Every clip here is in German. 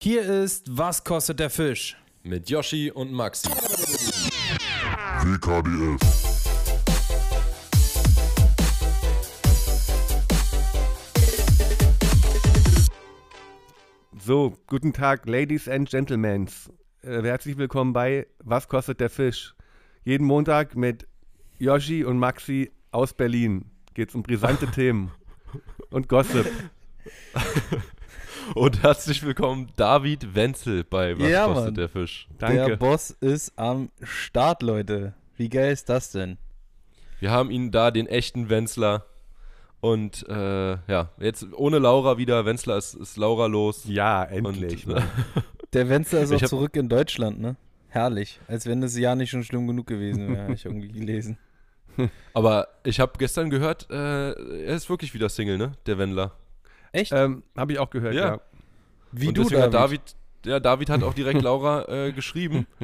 Hier ist Was kostet der Fisch? Mit Yoshi und Maxi. WKDS. So, guten Tag, Ladies and Gentlemen. Äh, herzlich willkommen bei Was kostet der Fisch? Jeden Montag mit Yoshi und Maxi aus Berlin geht es um brisante Themen und Gossip. Und herzlich willkommen, David Wenzel bei Was Ja, kostet Mann. der Fisch? Der Danke. Boss ist am Start, Leute. Wie geil ist das denn? Wir haben ihn da, den echten Wenzler. Und äh, ja, jetzt ohne Laura wieder. Wenzler ist, ist Laura los. Ja, endlich. Und. Der Wenzel ist auch hab- zurück in Deutschland, ne? Herrlich. Als wenn das Jahr nicht schon schlimm genug gewesen wäre, habe ich irgendwie gelesen. Aber ich habe gestern gehört, äh, er ist wirklich wieder Single, ne? Der Wendler. Echt? ähm, Habe ich auch gehört, Ja. ja. Wie und du, deswegen David. hat David, ja, David hat auch direkt Laura äh, geschrieben.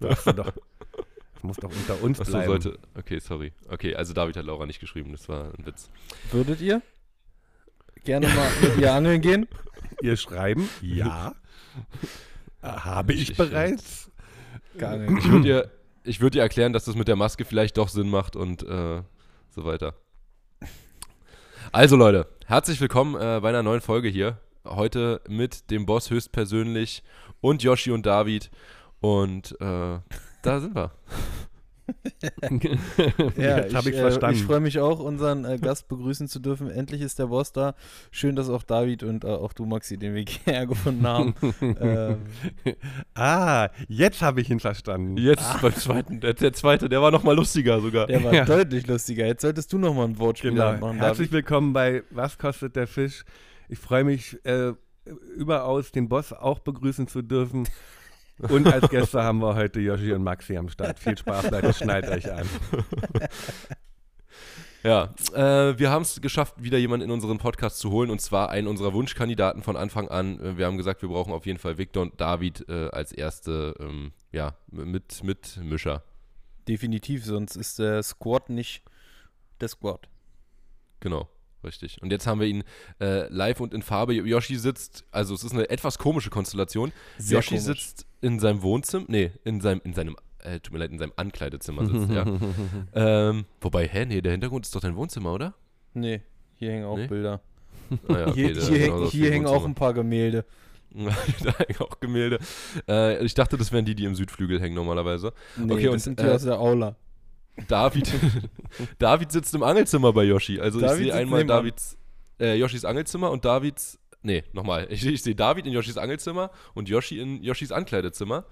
Das, doch, das muss doch unter uns Achso, bleiben. sollte. Okay, sorry. Okay, also David hat Laura nicht geschrieben, das war ein Witz. Würdet ihr gerne mal mit ihr angeln gehen? Ihr schreiben? Ja. Habe ich Ich- bereits? Geangelt. Ich würde dir, ich würd dir erklären, dass das mit der Maske vielleicht doch Sinn macht und äh, so weiter. Also Leute, herzlich willkommen äh, bei einer neuen Folge hier. Heute mit dem Boss höchstpersönlich und Yoshi und David. Und äh, da sind wir. Jetzt habe ich äh, verstanden. Ich freue mich auch, unseren äh, Gast begrüßen zu dürfen. Endlich ist der Boss da. Schön, dass auch David und äh, auch du, Maxi, den Weg hierher gefunden haben. ähm, ah, jetzt habe ich ihn verstanden. Jetzt beim zweiten, der, der zweite, der war noch mal lustiger sogar. der war Ja. deutlich lustiger. Jetzt solltest du noch mal ein Wortspiel Genau. machen, Herzlich David. willkommen bei Was kostet der Fisch? Ich freue mich äh, überaus, den Boss auch begrüßen zu dürfen. Und als Gäste haben wir heute Yoshi und Maxi am Start. Viel Spaß, Leute, schneidet euch an. Ja, äh, wir haben es geschafft, wieder jemanden in unseren Podcast zu holen und zwar einen unserer Wunschkandidaten von Anfang an. Äh, Wir haben gesagt, wir brauchen auf jeden Fall Victor und David äh, als erste ähm, ja, mit, mit Mischer. Definitiv, sonst ist der Squad nicht der Squad. Genau, richtig. Und jetzt haben wir ihn äh, live und in Farbe. Yoshi sitzt, also es ist eine etwas komische Konstellation. Sehr Yoshi komisch. sitzt in seinem Wohnzimmer, nee, in seinem, in seinem, äh, tut mir leid, in seinem Ankleidezimmer sitzt er. ähm, wobei, hä, nee, der Hintergrund ist doch dein Wohnzimmer, oder? Nee, hier hängen auch Nee? Bilder. Ah, ja, hier der hier, hier viel hängen auch ein paar Gemälde. da hängen auch Gemälde. Äh, ich dachte, das wären die, die im Südflügel hängen normalerweise. Nee, Okay, das und, sind die äh, aus der Aula. David, David sitzt im Angelzimmer bei Yoshi. Also David ich sehe einmal. Davids, äh, Yoshis Angelzimmer und Davids, nee, nochmal. Ich, ich sehe David in Yoshis Angelzimmer und Yoshi in Yoshis Ankleidezimmer.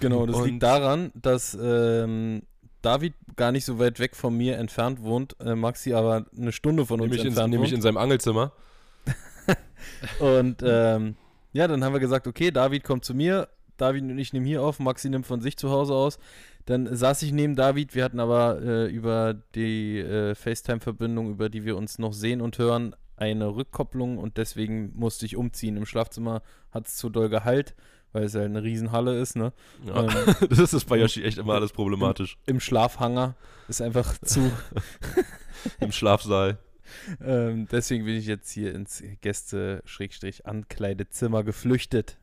Genau, das und- liegt daran, dass ähm, David gar nicht so weit weg von mir entfernt wohnt, äh, Maxi aber eine Stunde von uns Nämlich, in, entfernt nämlich in wohnt. seinem Angelzimmer. Und ähm, ja, dann haben wir gesagt, okay, David kommt zu mir, David und ich nehmen hier auf, Maxi nimmt von sich zu Hause aus. Dann saß ich neben David, wir hatten aber äh, über die äh, FaceTime-Verbindung, über die wir uns noch sehen und hören, eine Rückkopplung und deswegen musste ich umziehen. Im Schlafzimmer hat es zu doll Gehalt, weil es halt eine Riesenhalle ist, ne? Ja. Ähm, das ist bei Yoshi echt immer alles problematisch. Im Schlafhanger ist einfach zu. Im Schlafsaal. ähm, deswegen bin ich jetzt hier ins Gäste-Ankleidezimmer geflüchtet.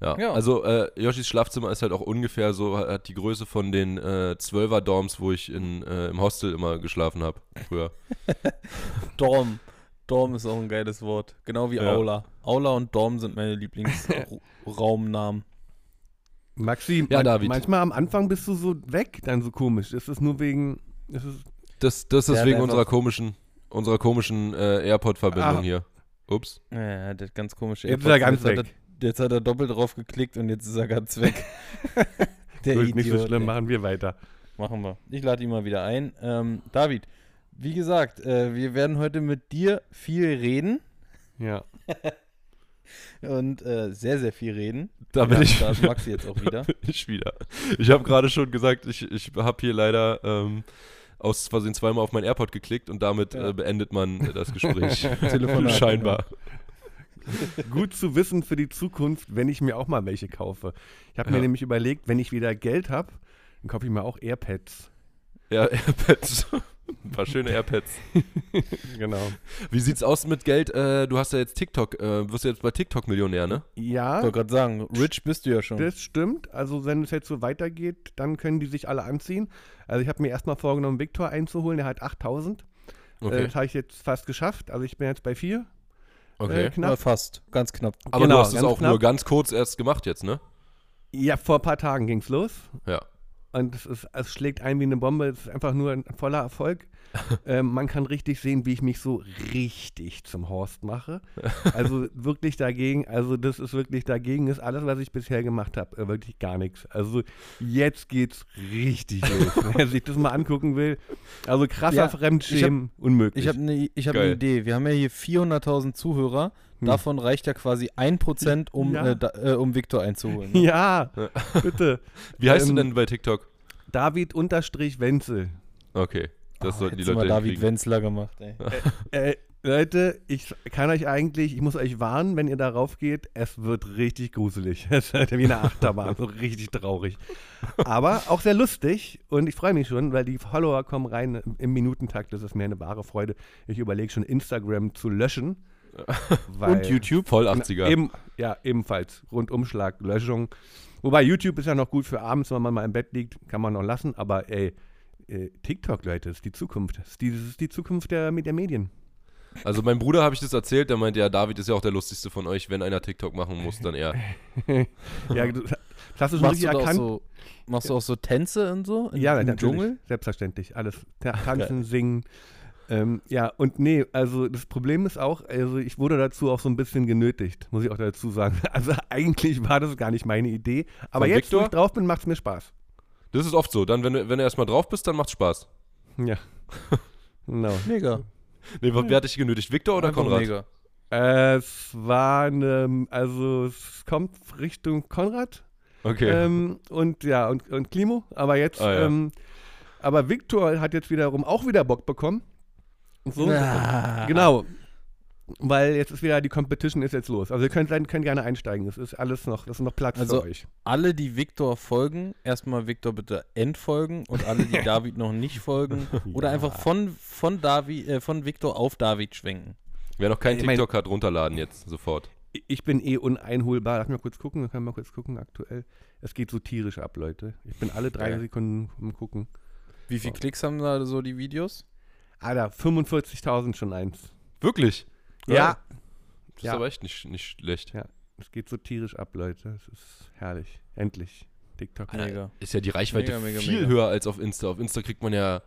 Ja, Ja. also äh, Yoshis Schlafzimmer ist halt auch ungefähr so, hat die Größe von den äh, 12er Dorms, wo ich in, äh, im Hostel immer geschlafen habe früher. Dorm. Dorm ist auch ein geiles Wort. Genau wie Ja. Aula. Aula und Dorm sind meine Lieblingsraumnamen. Maxi, Ja, man- David. manchmal am Anfang bist du so weg, dann so komisch. Ist es nur wegen. Ist es, Das, das ist wegen unserer komischen, unserer komischen äh, AirPod-Verbindung Ah. hier. Ups. Ja, der hat ganz komische jetzt ist er ganz weg. Jetzt hat er doppelt drauf geklickt und jetzt ist er ganz weg. der Gut, nicht so Idiot, schlimm, ey. machen wir weiter. Machen wir. Ich lade ihn mal wieder ein. Ähm, David, wie gesagt, äh, wir werden heute mit dir viel reden Ja. und äh, sehr, sehr viel reden. Da bin Ja, ich, Da ist Maxi jetzt auch wieder. ich wieder. Ich habe gerade schon gesagt, ich, ich habe hier leider ähm, aus Versehen zweimal auf mein AirPod geklickt und damit Ja. äh, beendet man das Gespräch. Telefonat, Scheinbar. Gut zu wissen für die Zukunft, wenn ich mir auch mal welche kaufe. Ich habe mir Ja. nämlich überlegt, wenn ich wieder Geld habe, dann kaufe ich mir auch AirPads. Ja, AirPods. Ein paar schöne AirPads. Genau. Wie sieht's aus mit Geld? Äh, du hast ja jetzt TikTok, äh, wirst du jetzt bei TikTok Millionär, ne? Ja, Ich wollte gerade sagen, rich bist du ja schon. das stimmt. Also wenn es jetzt so weitergeht, dann können die sich alle anziehen. Also ich habe mir erstmal vorgenommen, Viktor einzuholen. Der hat 8000. Äh, Okay. das habe ich jetzt fast geschafft. Also ich bin jetzt bei 4. okay. Äh, Ja, knapp. fast, ganz knapp. Aber genau, du hast es auch knapp. nur ganz kurz erst gemacht jetzt, ne? Ja, vor ein paar Tagen ging es los. Ja. Und es, ist, es schlägt ein wie eine Bombe. Es ist einfach nur ein voller Erfolg. ähm, man kann richtig sehen, wie ich mich so richtig zum Horst mache. Also wirklich dagegen, also das ist wirklich dagegen, ist alles, was ich bisher gemacht habe, äh, wirklich gar nichts. Also jetzt geht's richtig los. Wer sich das mal angucken will. Also krasser Ja, Fremdschämen, unmöglich. Ich habe eine ich hab Geil. ne Idee. Wir haben ja hier 400.000 Zuhörer. Hm. Davon reicht ja quasi 1%, um, Ja. äh, da, äh, um Victor einzuholen. Ne? ja, bitte. Wie heißt Ähm, du denn bei TikTok? David unterstrich Wenzel. Okay. Das Oh, sollten die Leute mal David hinkriegen. Wenzler gemacht, ey. Äh, Leute, ich kann euch eigentlich, ich muss euch warnen, wenn ihr darauf geht, es wird richtig gruselig. Es wird wie eine Achterbahn, so richtig traurig. Aber auch sehr lustig und ich freue mich schon, weil die Follower kommen rein im Minutentakt. Das ist mir eine wahre Freude. Ich überlege schon, Instagram zu löschen. weil- Und YouTube. Voll 80er. Eben, ja, ebenfalls. Rundumschlag, Löschung. Wobei YouTube ist ja noch gut für abends, wenn man mal im Bett liegt, kann man noch lassen. Aber ey, äh, TikTok, Leute, ist die Zukunft. Das ist die, das ist die Zukunft der, der Medien. Also mein Bruder habe ich das erzählt, der meinte, ja, David ist ja auch der lustigste von euch. Wenn einer TikTok machen muss, dann er. Ja, du, das hast du schon Machst richtig du, erkannt. so, machst du auch so Tänze und so? In, ja, im. Dschungel? Selbstverständlich. Alles. Ta tanzen, singen. Ähm, ja, und nee, also das Problem ist auch, also ich wurde dazu auch so ein bisschen genötigt, muss ich auch dazu sagen. Also eigentlich war das gar nicht meine Idee. Aber Von jetzt, wo Viktor? ich drauf bin, macht es mir Spaß. Das ist oft so. Dann, wenn, du- wenn du erstmal drauf bist, dann macht's Spaß. Ja. genau. Mega. Nee, wer hat dich genötigt? Victor oder Einfach Konrad? Mega. Es war eine, also es kommt Richtung Konrad Okay. ähm, und ja, und, und Klimo. Aber jetzt, Ah, ja. ähm, aber Viktor hat jetzt wiederum auch wieder Bock bekommen. Und so. Ah. Genau. Weil jetzt ist wieder, die Competition ist jetzt los. Also ihr könnt, könnt gerne einsteigen. Es ist alles noch, das ist noch Platz Also- für euch. Alle, die Victor folgen, erstmal Victor bitte entfolgen und alle, die David noch nicht folgen oder einfach von, von, David, äh, von Victor auf David schwenken. Wer noch keinen TikTok hat, runterladen jetzt sofort. Ich bin eh uneinholbar. Lass mal kurz gucken, wir können mal kurz gucken aktuell. Es geht so tierisch ab, Leute. Ich bin alle drei Ja. Sekunden am gucken. Wie viele Klicks haben da so die Videos? Alter, 45.000 schon eins. Wirklich? Ja. Das Ja. ist aber echt nicht, nicht schlecht. Ja, es geht so tierisch ab, Leute. Es ist herrlich. Endlich. TikTok. Alter, Mega. Ist ja die Reichweite Mega, mega, viel mega. höher als auf Insta. Auf Insta kriegt man ja,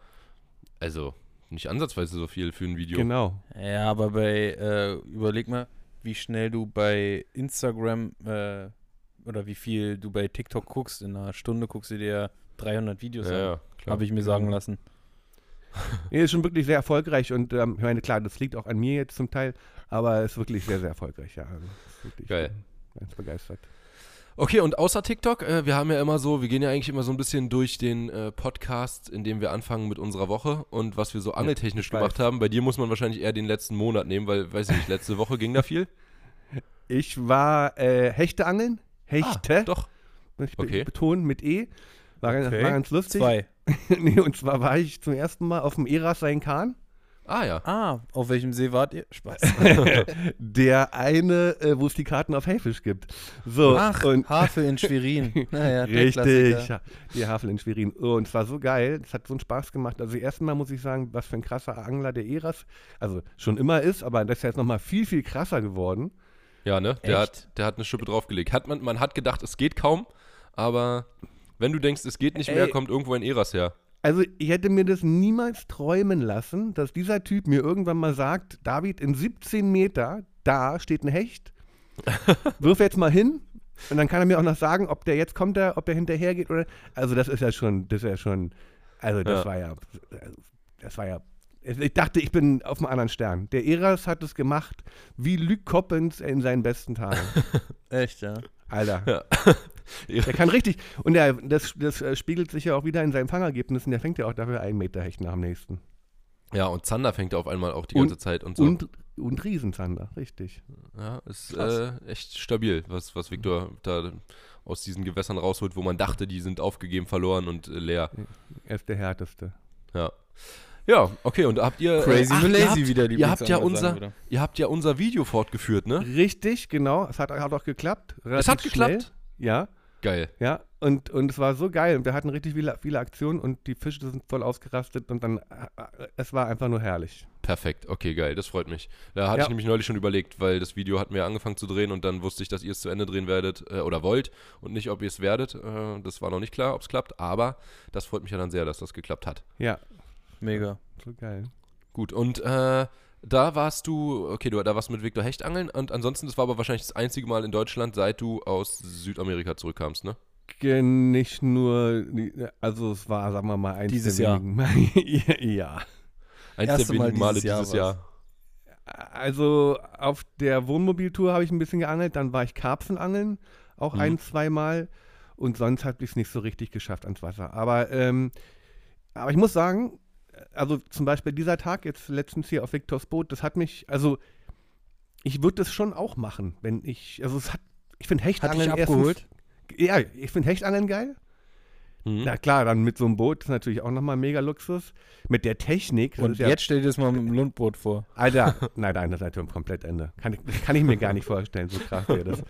also nicht ansatzweise so viel für ein Video. Genau. Ja, aber bei, äh, überleg mal, wie schnell du bei Instagram äh, oder wie viel du bei TikTok guckst. In einer Stunde guckst du dir 300 Videos Ja, an. ja, klar. Habe ich mir sagen lassen. Nee, ist schon wirklich sehr erfolgreich und ähm, ich meine, klar, das liegt auch an mir jetzt zum Teil, aber es ist wirklich sehr, sehr erfolgreich, ja. Also, wirklich, Geil. Ganz begeistert. Okay, und außer TikTok, äh, wir haben ja immer so, wir gehen ja eigentlich immer so ein bisschen durch den äh, Podcast, in dem wir anfangen mit unserer Woche und was wir so angeltechnisch ich weiß. gemacht haben. Bei dir muss man wahrscheinlich eher den letzten Monat nehmen, weil, weiß ich nicht, letzte Woche ging da viel. Ich war äh, Hechte angeln. Hechte. Ah, doch. Ich Okay. betont mit E. War, ganz- Okay. war ganz lustig. Zwei. nee, und zwar war ich zum ersten Mal auf dem Eras sein Kahn. Ah ja. Ah, auf welchem See wart ihr? Spaß. Der eine, äh, wo es die Karten auf Haifisch gibt. So, Ach, und Havel in Schwerin. Naja, der Richtig, ja, die Havel in Schwerin. Oh, und es war so geil, es hat so einen Spaß gemacht. Also erstmal muss ich sagen, was für ein krasser Angler der Eras, also schon immer ist, aber das ist jetzt nochmal viel, viel krasser geworden. Ja, ne? Der Echt? hat, der hat eine Schippe draufgelegt. Hat man, man hat gedacht, es geht kaum, aber wenn du denkst, es geht nicht mehr, Ey. kommt irgendwo ein Eras her. Also ich hätte mir das niemals träumen lassen, dass dieser Typ mir irgendwann mal sagt, David, in 17 Meter, da steht ein Hecht, wirf jetzt mal hin und dann kann er mir auch noch sagen, ob der jetzt kommt, ob der hinterher geht oder. Also das ist ja schon, das ist ja schon, also das Ja. war ja, das war ja. Ich dachte, ich bin auf einem anderen Stern. Der Eras hat es gemacht wie Luc Coppens in seinen besten Tagen. Echt, ja. Alter. Ja. Der kann richtig. Und der, das, das äh, spiegelt sich ja auch wieder in seinen Fangergebnissen. Der fängt ja auch dafür einen Meter Hecht nach dem nächsten. Ja, und Zander fängt auf einmal auch die Und- ganze Zeit und so. Und, und Riesenzander, richtig. ja, ist äh, echt stabil, was, was Victor da aus diesen Gewässern rausholt, wo man dachte, die sind aufgegeben, verloren und äh, leer. Er ist der härteste. Ja. Ja, okay, und habt ihr. Crazy ach, ihr Lazy, habt, wie der ihr habt ja unser, würde. Ihr habt ja unser Video fortgeführt, ne? Richtig, genau. Es hat, hat auch geklappt. Es hat relativ schnell. geklappt? Ja, Geil. ja. Und, und es war so geil. Und wir hatten richtig viele, viele Aktionen und die Fische sind voll ausgerastet und dann, äh, äh, es war einfach nur herrlich. Perfekt, okay, geil, das freut mich. Da hatte Ja. ich nämlich neulich schon überlegt, weil das Video hatten wir angefangen zu drehen und dann wusste ich, dass ihr es zu Ende drehen werdet äh, oder wollt und nicht, ob ihr es werdet. Äh, das war noch nicht klar, ob es klappt, aber das freut mich ja dann sehr, dass das geklappt hat. Ja, Mega. so geil. Gut, und äh, da warst du, okay, du, da warst du mit Viktor Hecht angeln und ansonsten, das war aber wahrscheinlich das einzige Mal in Deutschland, seit du aus Südamerika zurückkamst, ne? Nicht nur, also es war, sagen wir mal, eins Dieses der Jahr. wenigen ja. Eins Erste der Mal wenigen Male dieses Jahr dieses Jahr. Also auf der Wohnmobiltour habe ich ein bisschen geangelt, dann war ich Karpfenangeln, auch Mhm. ein, zweimal. Und sonst habe ich es nicht so richtig geschafft ans Wasser. Aber, ähm, aber ich muss sagen, also zum Beispiel dieser Tag jetzt letztens hier auf Viktors Boot, das hat mich, also ich würde das schon auch machen, wenn ich, also es hat, ich finde Hat Hechtangeln dich abgeholt? Erstens, ja, ich finde Hechtangeln geil. Mhm. Na klar, dann mit so einem Boot ist natürlich auch nochmal mega Luxus. Mit der Technik. Und ja, jetzt stell dir das mal mit dem Lundboot vor. Alter, nein, nein, das ist natürlich komplett Ende. Kann ich, kann ich mir gar nicht vorstellen, so krass wäre das.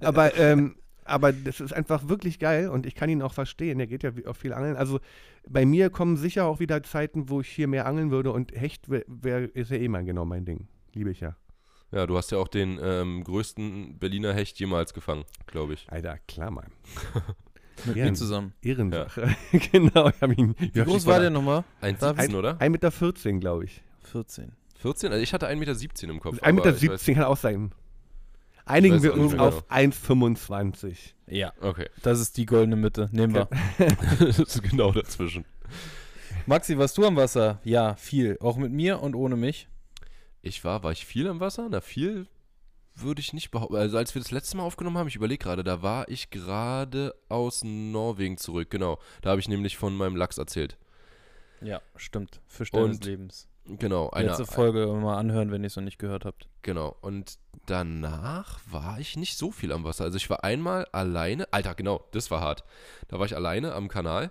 Aber, ähm, aber das ist einfach wirklich geil und ich kann ihn auch verstehen. Er geht ja auch viel angeln. Also bei mir kommen sicher auch wieder Zeiten, wo ich hier mehr angeln würde und Hecht wär, wär, ist ja eh mal genau mein Ding. Liebe ich ja. Ja, du hast ja auch den ähm, größten Berliner Hecht jemals gefangen, glaube ich. Alter, klar, Mann. Mit Ja. mir zusammen. Ehrensache. genau, ich habe ihn. Wie groß war der nochmal? 1,17, oder? 1,14 Meter, glaube ich. 14. 14? Also ich hatte 1,17 Meter im Kopf. 1,17 Meter kann auch sein. Einigen wir uns auf 1,25. Ja, Okay, das ist die goldene Mitte. Nehmen wir. das ist genau dazwischen. Maxi, warst du am Wasser? Ja, viel. Auch mit mir und ohne mich. Ich war, war ich viel am Wasser? Na, viel würde ich nicht behaupten. Also als wir das letzte Mal aufgenommen haben, ich überlege gerade, da war ich gerade aus Norwegen zurück, genau. Da habe ich nämlich von meinem Lachs erzählt. Ja, stimmt. Fisch deines Und Lebens. Genau, einer, Letzte Folge mal anhören, wenn ihr es noch nicht gehört habt. Genau. Und danach war ich nicht so viel am Wasser. Also ich war einmal alleine. Alter, genau, das war hart. Da war ich alleine am Kanal.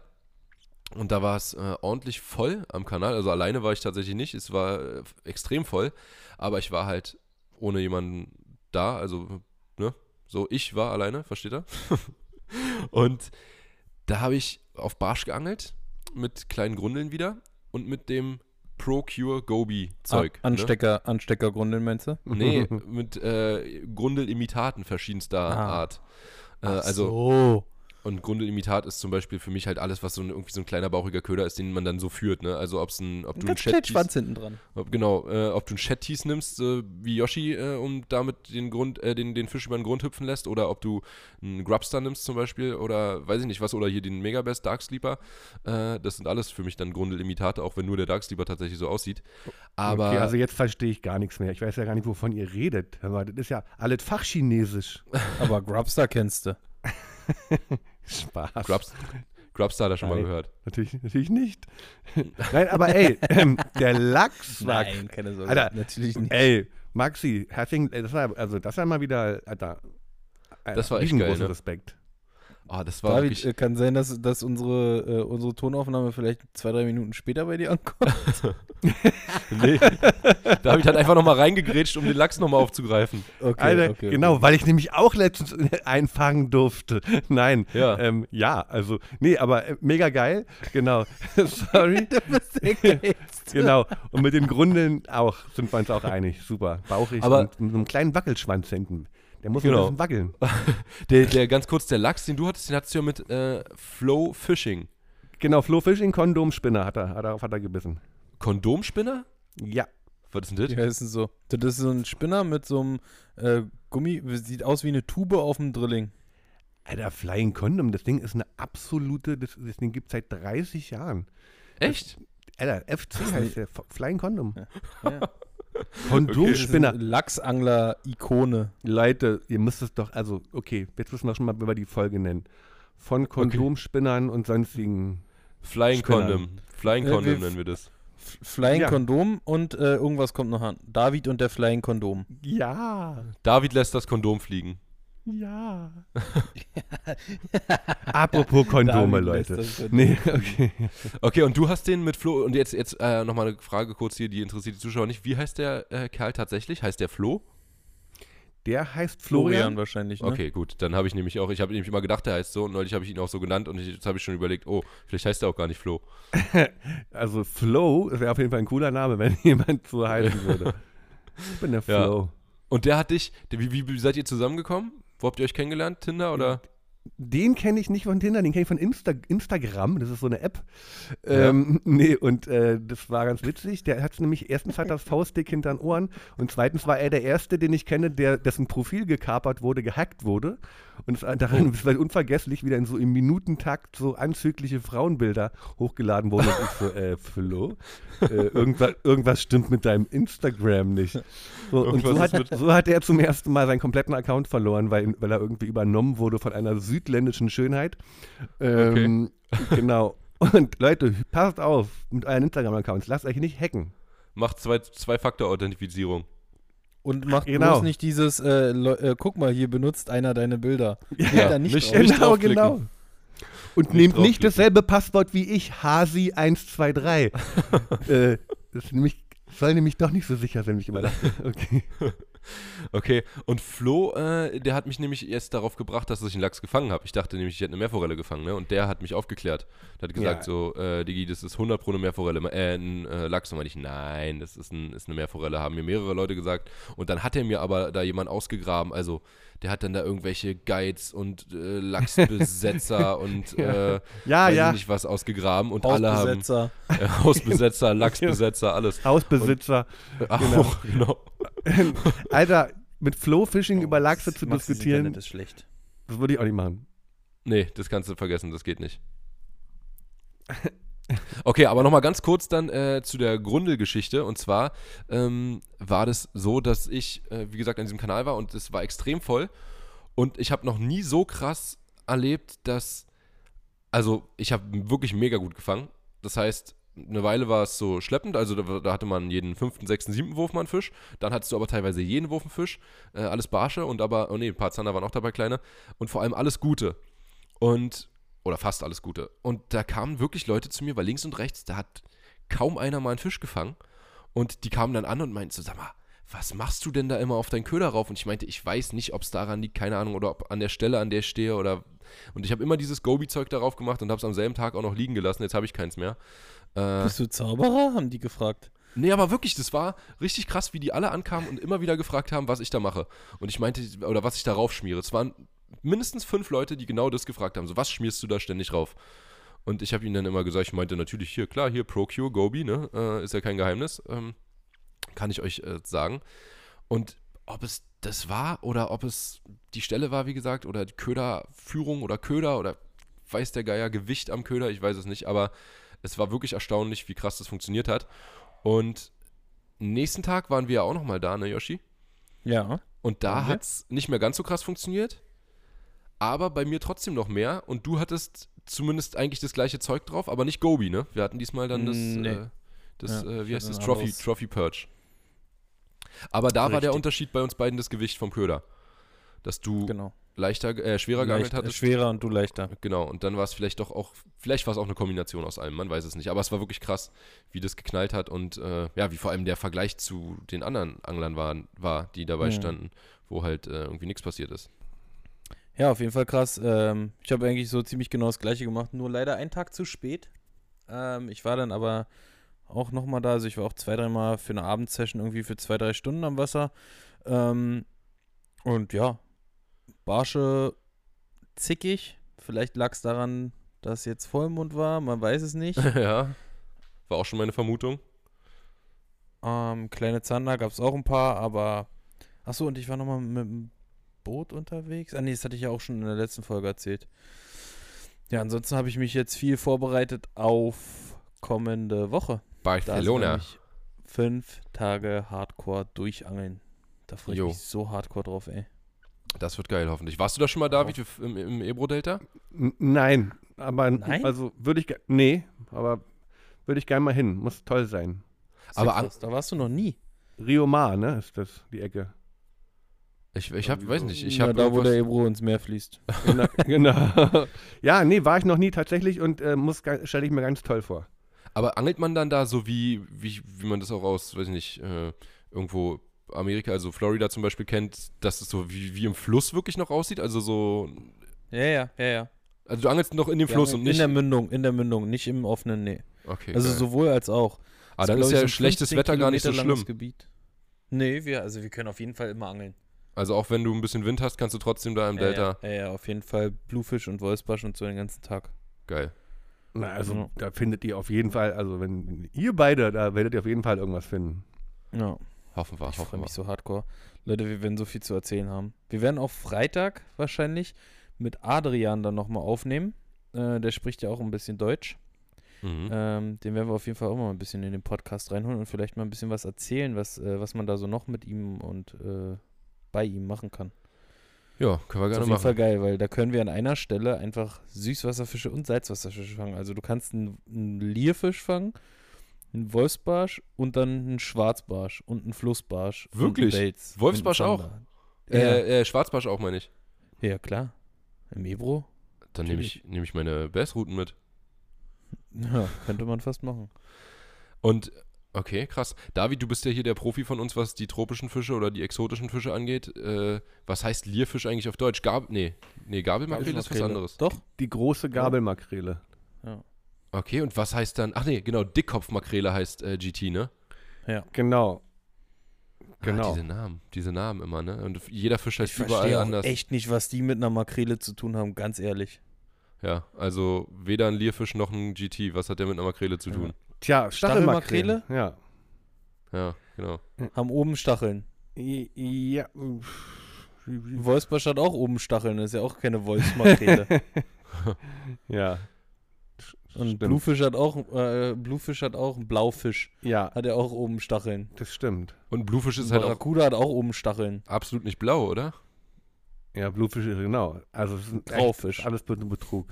Und da war es äh, ordentlich voll am Kanal. Also alleine war ich tatsächlich nicht. Es war äh, extrem voll. Aber ich war halt ohne jemanden da. Also, ne? So, ich war alleine, versteht ihr? und da habe ich auf Barsch geangelt. Mit kleinen Grundeln wieder. Und mit dem Procure Gobi Zeug. Ah, ne? Anstecker, Ansteckergrundeln, meinst du? Nee, mit äh, Grundelimitaten verschiedenster Ah. Art. Äh, also, so. Und Grundelimitat ist zum Beispiel für mich halt alles, was so ein, irgendwie so ein kleiner bauchiger Köder ist, den man dann so führt, ne? Also ob's ein, ob du einen Chat Schwanz hinten dran. ob, genau, äh, ob du einen Chat-Tease nimmst, äh, wie Yoshi, äh, um damit den Grund, äh, den, den Fisch über den Grund hüpfen lässt, oder ob du einen Grubstar nimmst zum Beispiel, oder weiß ich nicht was, oder hier den Megabest Dark Sleeper. Äh, das sind alles für mich dann Grundelimitate, auch wenn nur der Dark Sleeper tatsächlich so aussieht. Aber okay, also jetzt verstehe ich gar nichts mehr. Ich weiß ja gar nicht, wovon ihr redet. Aber das ist ja alles Fachchinesisch. Aber Grubstar kennst du. Spaß. Grubs, Grubstar hat er schon mal Nein. gehört. Natürlich, natürlich nicht. Nein, aber ey, ähm, der Lachs war. Nein, keine Sorge. Alter, Natürlich nicht. Ey, Maxi, herzlichen, das war, also das war mal wieder, Alter. Das war echt geil, ne? Respekt. Ah, das war David, wirklich. äh, kann sein, dass, dass unsere, äh, unsere Tonaufnahme vielleicht zwei, drei Minuten später bei dir ankommt. Nee. David hat einfach nochmal reingegrätscht, um den Lachs nochmal aufzugreifen. Okay, Alter, okay, genau, okay. weil ich nämlich auch letztens einfangen durfte. Nein, Ja. ähm, ja, also, nee, aber äh, mega geil, genau. Sorry. Du bist der. Genau. Und mit den Grundeln auch, sind wir uns auch einig. Super. Bauchig Aber- und mit einem kleinen Wackelschwanz hinten. Der muss Genau. ein bisschen wackeln. Der, der, ganz kurz, der Lachs, den du hattest, den hattest du ja mit äh, Flow Fishing. Genau, Flo Fishing Kondomspinner hat er, hat er, hat er gebissen. Kondomspinner? Ja. Was ist denn Die das? heißen so. Das ist so ein Spinner mit so einem äh, Gummi, sieht aus wie eine Tube auf dem Drilling. Alter, Flying Condom, das Ding ist eine absolute, das, das Ding gibt es seit 30 Jahren. Echt? Alter, FC heißt der, Flying Condom. Ja. Kondomspinner. Eine Lachsangler-Ikone. Leute, ihr müsst es doch, also, okay, jetzt müssen wir schon mal über die Folge nennen. Von Kondomspinnern und sonstigen. Flying Spinnern. Condom. Flying Äh, Condom wir- nennen wir das. Flying Ja. Kondom und äh, irgendwas kommt noch an. David und der Flying Kondom. Ja. David lässt das Kondom fliegen. Ja. Apropos Kondome, Leute. Nee, okay. Okay, und du hast den mit Flo, und jetzt, jetzt äh, nochmal eine Frage kurz hier, die interessiert die Zuschauer nicht. Wie heißt der äh, Kerl tatsächlich? Heißt der Flo? Der heißt Florian Florian. wahrscheinlich, ne? Okay, gut, dann habe ich nämlich auch, ich habe nämlich immer gedacht, der heißt so, und neulich habe ich ihn auch so genannt und ich, jetzt habe ich schon überlegt, oh, vielleicht heißt er auch gar nicht Flo. Also Flo wäre auf jeden Fall ein cooler Name, wenn jemand so heißen würde. Ich bin der Ja. Flo. Und der hat dich, wie, wie, wie seid ihr zusammengekommen? Wo habt ihr euch kennengelernt? Tinder oder? Den kenne ich nicht von Tinder, den kenne ich von Insta Instagram. Das ist so eine App. Ähm, nee, und äh, das war ganz witzig. Der hat nämlich, erstens hat das Faustdick hinter den Ohren und zweitens war er der Erste, den ich kenne, der, dessen Profil gekapert wurde, gehackt wurde. Und es, daran ist weil unvergesslich wieder in so im Minutentakt so anzügliche Frauenbilder hochgeladen wurden. Und ich so, äh, Flo, äh, irgendwas, irgendwas stimmt mit deinem Instagram nicht. So, und so hat, so hat er zum ersten Mal seinen kompletten Account verloren, weil, weil er irgendwie übernommen wurde von einer südländischen Schönheit. Ähm, Genau. Und Leute, passt auf mit euren Instagram-Accounts. Lasst euch nicht hacken. Macht zwei, Zwei-Faktor-Authentifizierung. Und macht Genau. bloß nicht dieses, äh, äh, guck mal, hier benutzt einer deine Bilder. Ja, da nicht, nicht- genau, genau. Und Nicht nehmt nicht dasselbe Passwort wie ich, Hasi123. äh, das ist nämlich, soll nämlich doch nicht so sicher sein, wie ich immer dachte. Okay. Okay, und Flo, äh, der hat mich nämlich erst darauf gebracht, dass ich einen Lachs gefangen habe. Ich dachte nämlich, ich hätte eine Meerforelle gefangen, ne? Und der hat mich aufgeklärt. Der hat gesagt Ja. so, äh, Digi, das ist 100 pro eine Meerforelle, äh, ein äh, Lachs. Und meinte ich, nein, das ist, ein, ist eine Meerforelle, haben mir mehrere Leute gesagt. Und dann hat er mir aber da jemand ausgegraben, also der hat dann da irgendwelche Guides und äh, Lachsbesetzer und äh, Ja, weiß ja. ich nicht was ausgegraben und alle haben Hausbesetzer. äh, Hausbesetzer, Lachsbesetzer, alles. Hausbesitzer. Auch, genau. Alter, mit Flow-Fishing über Lachse zu Maxis diskutieren, Internet ist schlecht. das würde ich auch nicht machen. Nee, das kannst du vergessen, das geht nicht. Okay, aber nochmal ganz kurz dann äh, zu der Grundelgeschichte. Und zwar ähm, war das so, dass ich, äh, wie gesagt, an diesem Kanal war und es war extrem voll. Und ich habe noch nie so krass erlebt, dass. Also, ich habe wirklich mega gut gefangen. Das heißt, eine Weile war es so schleppend, also da, da hatte man jeden fünften, sechsten, siebten Wurf mal einen Fisch. Dann hattest du aber teilweise jeden Wurf einen Fisch. Äh, alles Barsche und aber, oh nee, ein paar Zander waren auch dabei, kleine. Und vor allem alles Gute. Und, oder fast alles Gute. Und da kamen wirklich Leute zu mir, weil links und rechts, da hat kaum einer mal einen Fisch gefangen. Und die kamen dann an und meinten so, sag mal, was machst du denn da immer auf deinen Köder rauf? Und ich meinte, ich weiß nicht, ob es daran liegt, keine Ahnung, oder ob an der Stelle, an der ich stehe oder. Und ich habe immer dieses Gobi-Zeug darauf gemacht und habe es am selben Tag auch noch liegen gelassen. Jetzt habe ich keins mehr. Äh, Bist du Zauberer? Haben die gefragt. Nee, aber wirklich, das war richtig krass, wie die alle ankamen und immer wieder gefragt haben, was ich da mache. Und ich meinte, oder was ich da rauf schmiere. Es waren mindestens fünf Leute, die genau das gefragt haben. So, was schmierst du da ständig rauf? Und ich habe ihnen dann immer gesagt, ich meinte natürlich hier, klar, hier ProCure, Gobi, ne? Äh, ist ja kein Geheimnis. Ähm, kann ich euch äh, sagen. Und ob es das war oder ob es die Stelle war, wie gesagt, oder die Köderführung oder Köder oder weiß der Geier, Gewicht am Köder, ich weiß es nicht, aber es war wirklich erstaunlich, wie krass das funktioniert hat. Und nächsten Tag waren wir ja auch nochmal da, ne, Yoshi? Ja. Und da wir? hat es nicht mehr ganz so krass funktioniert, aber bei mir trotzdem noch mehr. Und du hattest zumindest eigentlich das gleiche Zeug drauf, aber nicht Gobi, ne? Wir hatten diesmal dann das, Nee. äh, das Ja, äh, wie heißt das? Trophy. Trophy Perch. Aber da war der Richtig. Unterschied bei uns beiden das Gewicht vom Köder. Dass du Genau. leichter, äh, schwerer geangelt Leicht, äh, hattest. schwerer und du leichter. Genau, und dann war es vielleicht doch auch, vielleicht war es auch eine Kombination aus allem, man weiß es nicht. Aber es war wirklich krass, wie das geknallt hat und äh, ja, wie vor allem der Vergleich zu den anderen Anglern waren, war, die dabei Mhm. standen, wo halt äh, irgendwie nichts passiert ist. Ja, auf jeden Fall krass. Ähm, ich habe eigentlich so ziemlich genau das gleiche gemacht, nur leider einen Tag zu spät. Ähm, ich war dann aber auch nochmal da, also ich war auch zwei, dreimal für eine Abendsession irgendwie für zwei, drei Stunden am Wasser. Ähm, und ja, Barsche zickig. Vielleicht lag es daran, dass jetzt Vollmond war, man weiß es nicht. ja, war auch schon meine Vermutung. Ähm, kleine Zander gab es auch ein paar, aber. Achso, und ich war nochmal mit dem Boot unterwegs. Ah, nee, das hatte ich ja auch schon in der letzten Folge erzählt. Ja, ansonsten habe ich mich jetzt viel vorbereitet auf kommende Woche. Da Barcelona. nämlich fünf Tage Hardcore durchangeln. Da freue ich Jo. mich so hardcore drauf, ey. Das wird geil, hoffentlich. Warst du da schon mal, David, im, im Ebro-Delta? Nein, aber Nein? also würde ich nee, aber würde ich gerne mal hin, muss toll sein. Aber krass, da warst du noch nie. Rio Mar, ne, ist das die Ecke. Ich, ich hab, weiß nicht, ich habe da, wo der Ebro ins Meer fließt. Genau. genau. ja, nee, war ich noch nie tatsächlich und äh, muss stelle ich mir ganz toll vor. Aber angelt man dann da so wie, wie, wie man das auch aus, weiß ich nicht, äh, irgendwo Amerika, also Florida zum Beispiel kennt, dass es so wie, wie im Fluss wirklich noch aussieht? Also so, Ja, ja, ja, ja. also du angelst noch in dem Fluss ja, und in nicht. der Mündung, in der Mündung, nicht im offenen, nee. okay. Also geil. sowohl als auch. ah, dann ist ja schlechtes 15 Wetter gar nicht so schlimm. Gebiet. Nee, wir, also wir können auf jeden Fall immer angeln. Also auch wenn du ein bisschen Wind hast, kannst du trotzdem da im Delta. Ja, ja, ja, auf jeden Fall Bluefish und Wolfsbarsch und so den ganzen Tag. Geil. Na, also Ja. da findet ihr auf jeden Fall, also wenn ihr beide, da werdet ihr auf jeden Fall irgendwas finden. Ja, Hoffen wir, ich hoffen freue wir. mich so hardcore. Leute, wir werden so viel zu erzählen haben. Wir werden auch Freitag wahrscheinlich mit Adrian dann nochmal aufnehmen. Äh, der spricht ja auch ein bisschen Deutsch. Mhm. Ähm, den werden wir auf jeden Fall auch mal ein bisschen in den Podcast reinholen und vielleicht mal ein bisschen was erzählen, was, äh, was man da so noch mit ihm und äh, bei ihm machen kann. Ja, können wir gerne auf jeden Fall machen. geil, weil da können wir an einer Stelle einfach Süßwasserfische und Salzwasserfische fangen. Also du kannst einen, einen Lierfisch fangen, einen Wolfsbarsch und dann einen Schwarzbarsch und einen Flussbarsch. Wirklich? Einen Wolfsbarsch auch? Zander. Äh, äh, Schwarzbarsch auch, meine ich. ja. ja, klar. Im Ebro? Dann nehme ich, nehm ich meine Bassrouten mit. Ja, könnte man fast machen. Und, okay, krass. David, du bist ja hier der Profi von uns, was die tropischen Fische oder die exotischen Fische angeht. Äh, was heißt Lierfisch eigentlich auf Deutsch? Gab nee, nee, Gabelmakrele ist was anderes. Doch? Die große Gabelmakrele. Okay, und was heißt dann, ach nee, genau, Dickkopfmakrele heißt äh, GT, ne? Genau. Ah, Genau. diese Namen, diese Namen immer, ne? Und jeder Fisch Ich heißt überall verstehe auch anders. echt nicht, was die mit einer Makrele zu tun haben, ganz ehrlich. Ja, also weder ein Lierfisch noch ein GT. Was hat der mit einer Makrele zu tun? Tja, Stachelmakrele? Stachelmakrele. Ja. Ja, genau. Haben oben Stacheln. Ja. Wolfsbarsch hat auch oben Stacheln, das ist ja auch keine Wolfsmakrele. Ja. Und Stimmt. Bluefisch hat auch, äh, Bluefisch hat auch einen Blaufisch. Ja, Hat er auch oben Stacheln. das stimmt. Und Bluefisch ist halt auch Barracuda hat auch oben Stacheln. absolut nicht blau, oder? Ja, Bluefisch, genau. Also es ist echt- Graufisch. ist alles Be- Betrug.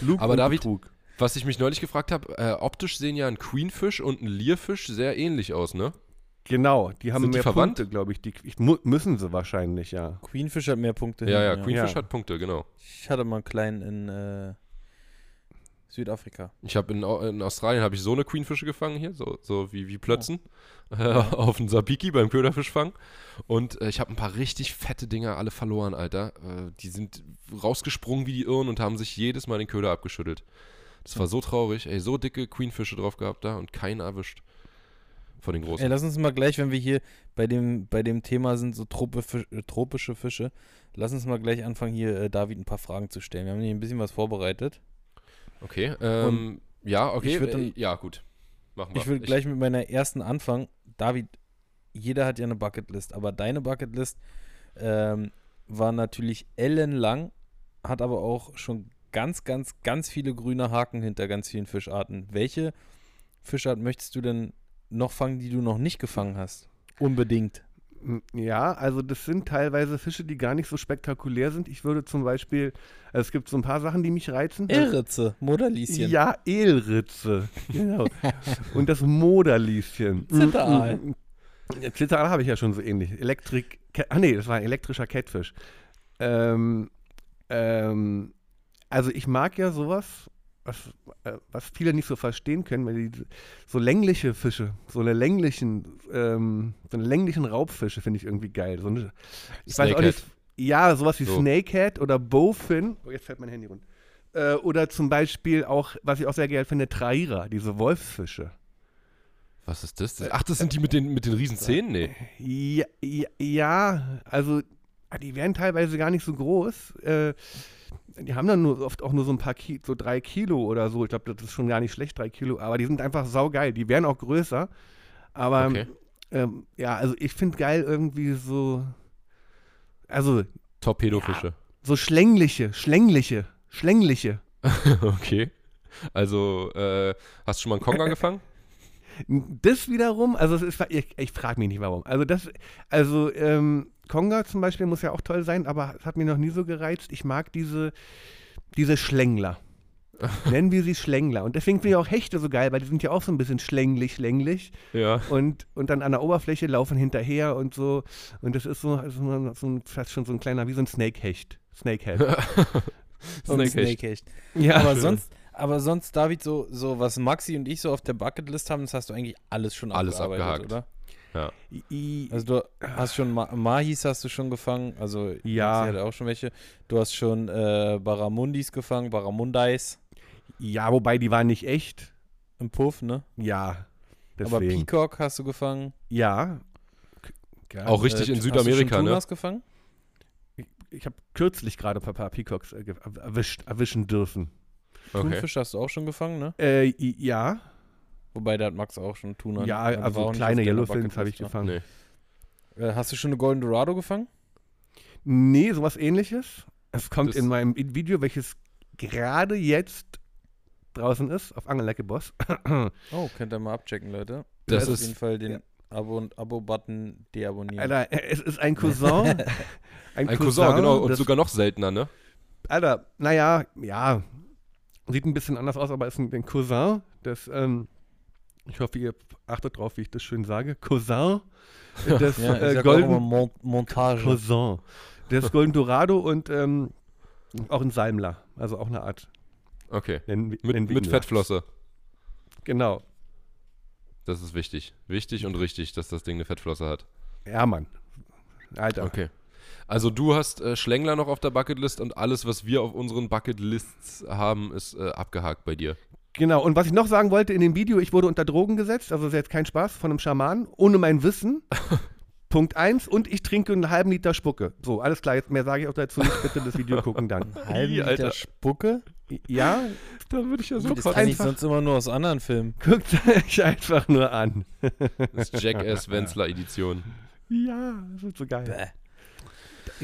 Lug Aber und David- Betrug. Was ich mich neulich gefragt habe, äh, optisch sehen ja ein Queenfisch und ein Lierfisch sehr ähnlich aus, ne? Genau, die haben Sind die mehr verwandt? Punkte, glaube ich. Die, ich. Müssen sie wahrscheinlich, ja. Queenfish hat mehr Punkte. Ja, ja, hinten, Queenfish Ja. hat Punkte, genau. Ich hatte mal einen kleinen in äh, Südafrika. Ich habe in, in Australien habe ich so eine Queenfische gefangen hier, so, so wie, wie Plötzen, äh, auf dem Sabiki beim Köderfischfang. Und äh, ich habe ein paar richtig fette Dinger alle verloren, Alter. Äh, die sind rausgesprungen wie die Irren und haben sich jedes Mal den Köder abgeschüttelt. Das war so traurig, ey, so dicke Queenfische drauf gehabt da und keinen erwischt. Von den großen. Ey, lass uns mal gleich, wenn wir hier bei dem, bei dem Thema sind, so tropisch, äh, tropische Fische, lass uns mal gleich anfangen, hier äh, David ein paar Fragen zu stellen. Wir haben hier ein bisschen was vorbereitet. Okay, ähm, ja, okay, dann- äh, ja, gut. Machen wir. Ich will gleich mit meiner ersten anfangen. David, jeder hat ja eine Bucketlist, aber deine Bucketlist ähm, war natürlich ellenlang, hat aber auch schon ganz, ganz, ganz viele grüne Haken hinter ganz vielen Fischarten. Welche Fischart möchtest du denn noch fangen, die du noch nicht gefangen hast? Unbedingt. Ja, also das sind teilweise Fische, die gar nicht so spektakulär sind. Ich würde zum Beispiel, also es gibt so ein paar Sachen, die mich reizen. Irritze, Moderlieschen. Ja, Eelritze. Genau. Und das Moderlieschen. Zitteraal. Zitteraal habe ich ja schon so ähnlich. Elektrik. Ah, nee, das war ein elektrischer Catfish. Ähm, ähm, also ich mag ja sowas, was, äh, was viele nicht so verstehen können, weil die so längliche Fische, so eine länglichen, ähm, so eine länglichen Raubfische finde ich irgendwie geil. So eine, ich weiß auch nicht, ja, sowas wie So. Snakehead oder Bowfin. Oh, jetzt fällt mein Handy runter. Äh, oder zum Beispiel auch, was ich auch sehr geil finde, Traira, diese Wolfsfische. Was ist das? Ach, das sind die mit den, mit den riesen Zähnen? Nee. Ja, ja, ja, also die werden teilweise gar nicht so groß. Äh, die haben dann nur oft auch nur so ein paar Kilo, so drei Kilo oder so. Ich glaube, das ist schon gar nicht schlecht, drei Kilo. Aber die sind einfach saugeil. Die werden auch größer. Aber Okay. ähm, ja, also ich finde geil irgendwie so, also Torpedofische. so schlängliche, schlängliche, schlängliche. okay. Also, äh, hast du schon mal einen Konga gefangen? Das wiederum, also es ist, ich, ich frage mich nicht warum. Also das, also ähm, Konga zum Beispiel muss ja auch toll sein, aber es hat mir noch nie so gereizt. Ich mag diese, diese Schlängler. Nennen wir sie Schlängler. Und deswegen finde ich auch Hechte so geil, weil die sind ja auch so ein bisschen schlänglich, schlänglich. Ja. Und, und dann an der Oberfläche laufen hinterher und so. Und das ist so, also so ein, fast schon so ein kleiner, wie so ein Snakehecht. Snakehead. Snakehecht. Snakehecht. ja, aber schön. sonst, aber sonst, David, so, so was Maxi und ich so auf der Bucketlist haben, das hast du eigentlich alles schon Alles abgehakt. oder? I- Also du hast schon Ma Mahis hast du schon gefangen, also Ja. Maxi hatte auch schon welche. Du hast schon äh, Barramundis gefangen, Barramundais ja, wobei die waren nicht echt. im Puff, ne? Ja. Aber Deswegen. Peacock hast du gefangen. ja. K- Auch richtig in Äh, Südamerika, hast du schon ne? Tunas gefangen? Ich habe kürzlich gerade ein paar Peacocks äh, erwischt, erwischen dürfen. Okay. Thunfisch hast du auch schon gefangen, ne? Äh, ja, Wobei da hat Max auch schon Tuna. ne? ja, also kleine auf Yellowfins habe ich Bucketlist, gefangen. Nee. ne? Äh, hast du schon eine Golden Dorado gefangen? Nee, sowas ähnliches. Es kommt Das- in meinem Video, welches gerade jetzt draußen ist, auf Angelecke Boss. Oh, könnt ihr mal abchecken, Leute. Das auf ist- jeden Fall den ja. Abo- Abo-Button deabonnieren. Alter, es ist ein Cousin. Ein Cousin, genau. Und das- sogar noch seltener, ne? Alter, naja, ja, sieht ein bisschen anders aus, aber ist ein, ein Cousin. Das, ähm, ich hoffe, ihr achtet drauf, wie ich das schön sage. Cousin. Das ja, äh, Golden Mon Montage. Cousin. Das Golden Dorado und ähm, auch ein Salmler. Also auch eine Art. Okay. Nennen, Mit, nennen mit Fettflosse. Genau. Das ist wichtig. Wichtig und richtig, dass das Ding eine Fettflosse hat. Ja, Mann. Alter. Okay. Also du hast äh, Schlängler noch auf der Bucketlist und alles, was wir auf unseren Bucketlists haben, ist äh, abgehakt bei dir. Genau, und was ich noch sagen wollte in dem Video, ich wurde unter Drogen gesetzt, also ist jetzt kein Spaß, von einem Schaman, ohne mein Wissen. Punkt eins, und ich trinke einen halben Liter Spucke. So, alles klar, jetzt mehr sage ich auch dazu nicht, bitte das Video gucken dann. Halben Liter Alter. Spucke? Ja, Dann würde ich ja so Das Guckt kenne ich sonst immer nur aus anderen Filmen. guckt euch einfach nur an. Das ist Jackass Wenzler Edition. Ja, das wird so geil. Bäh.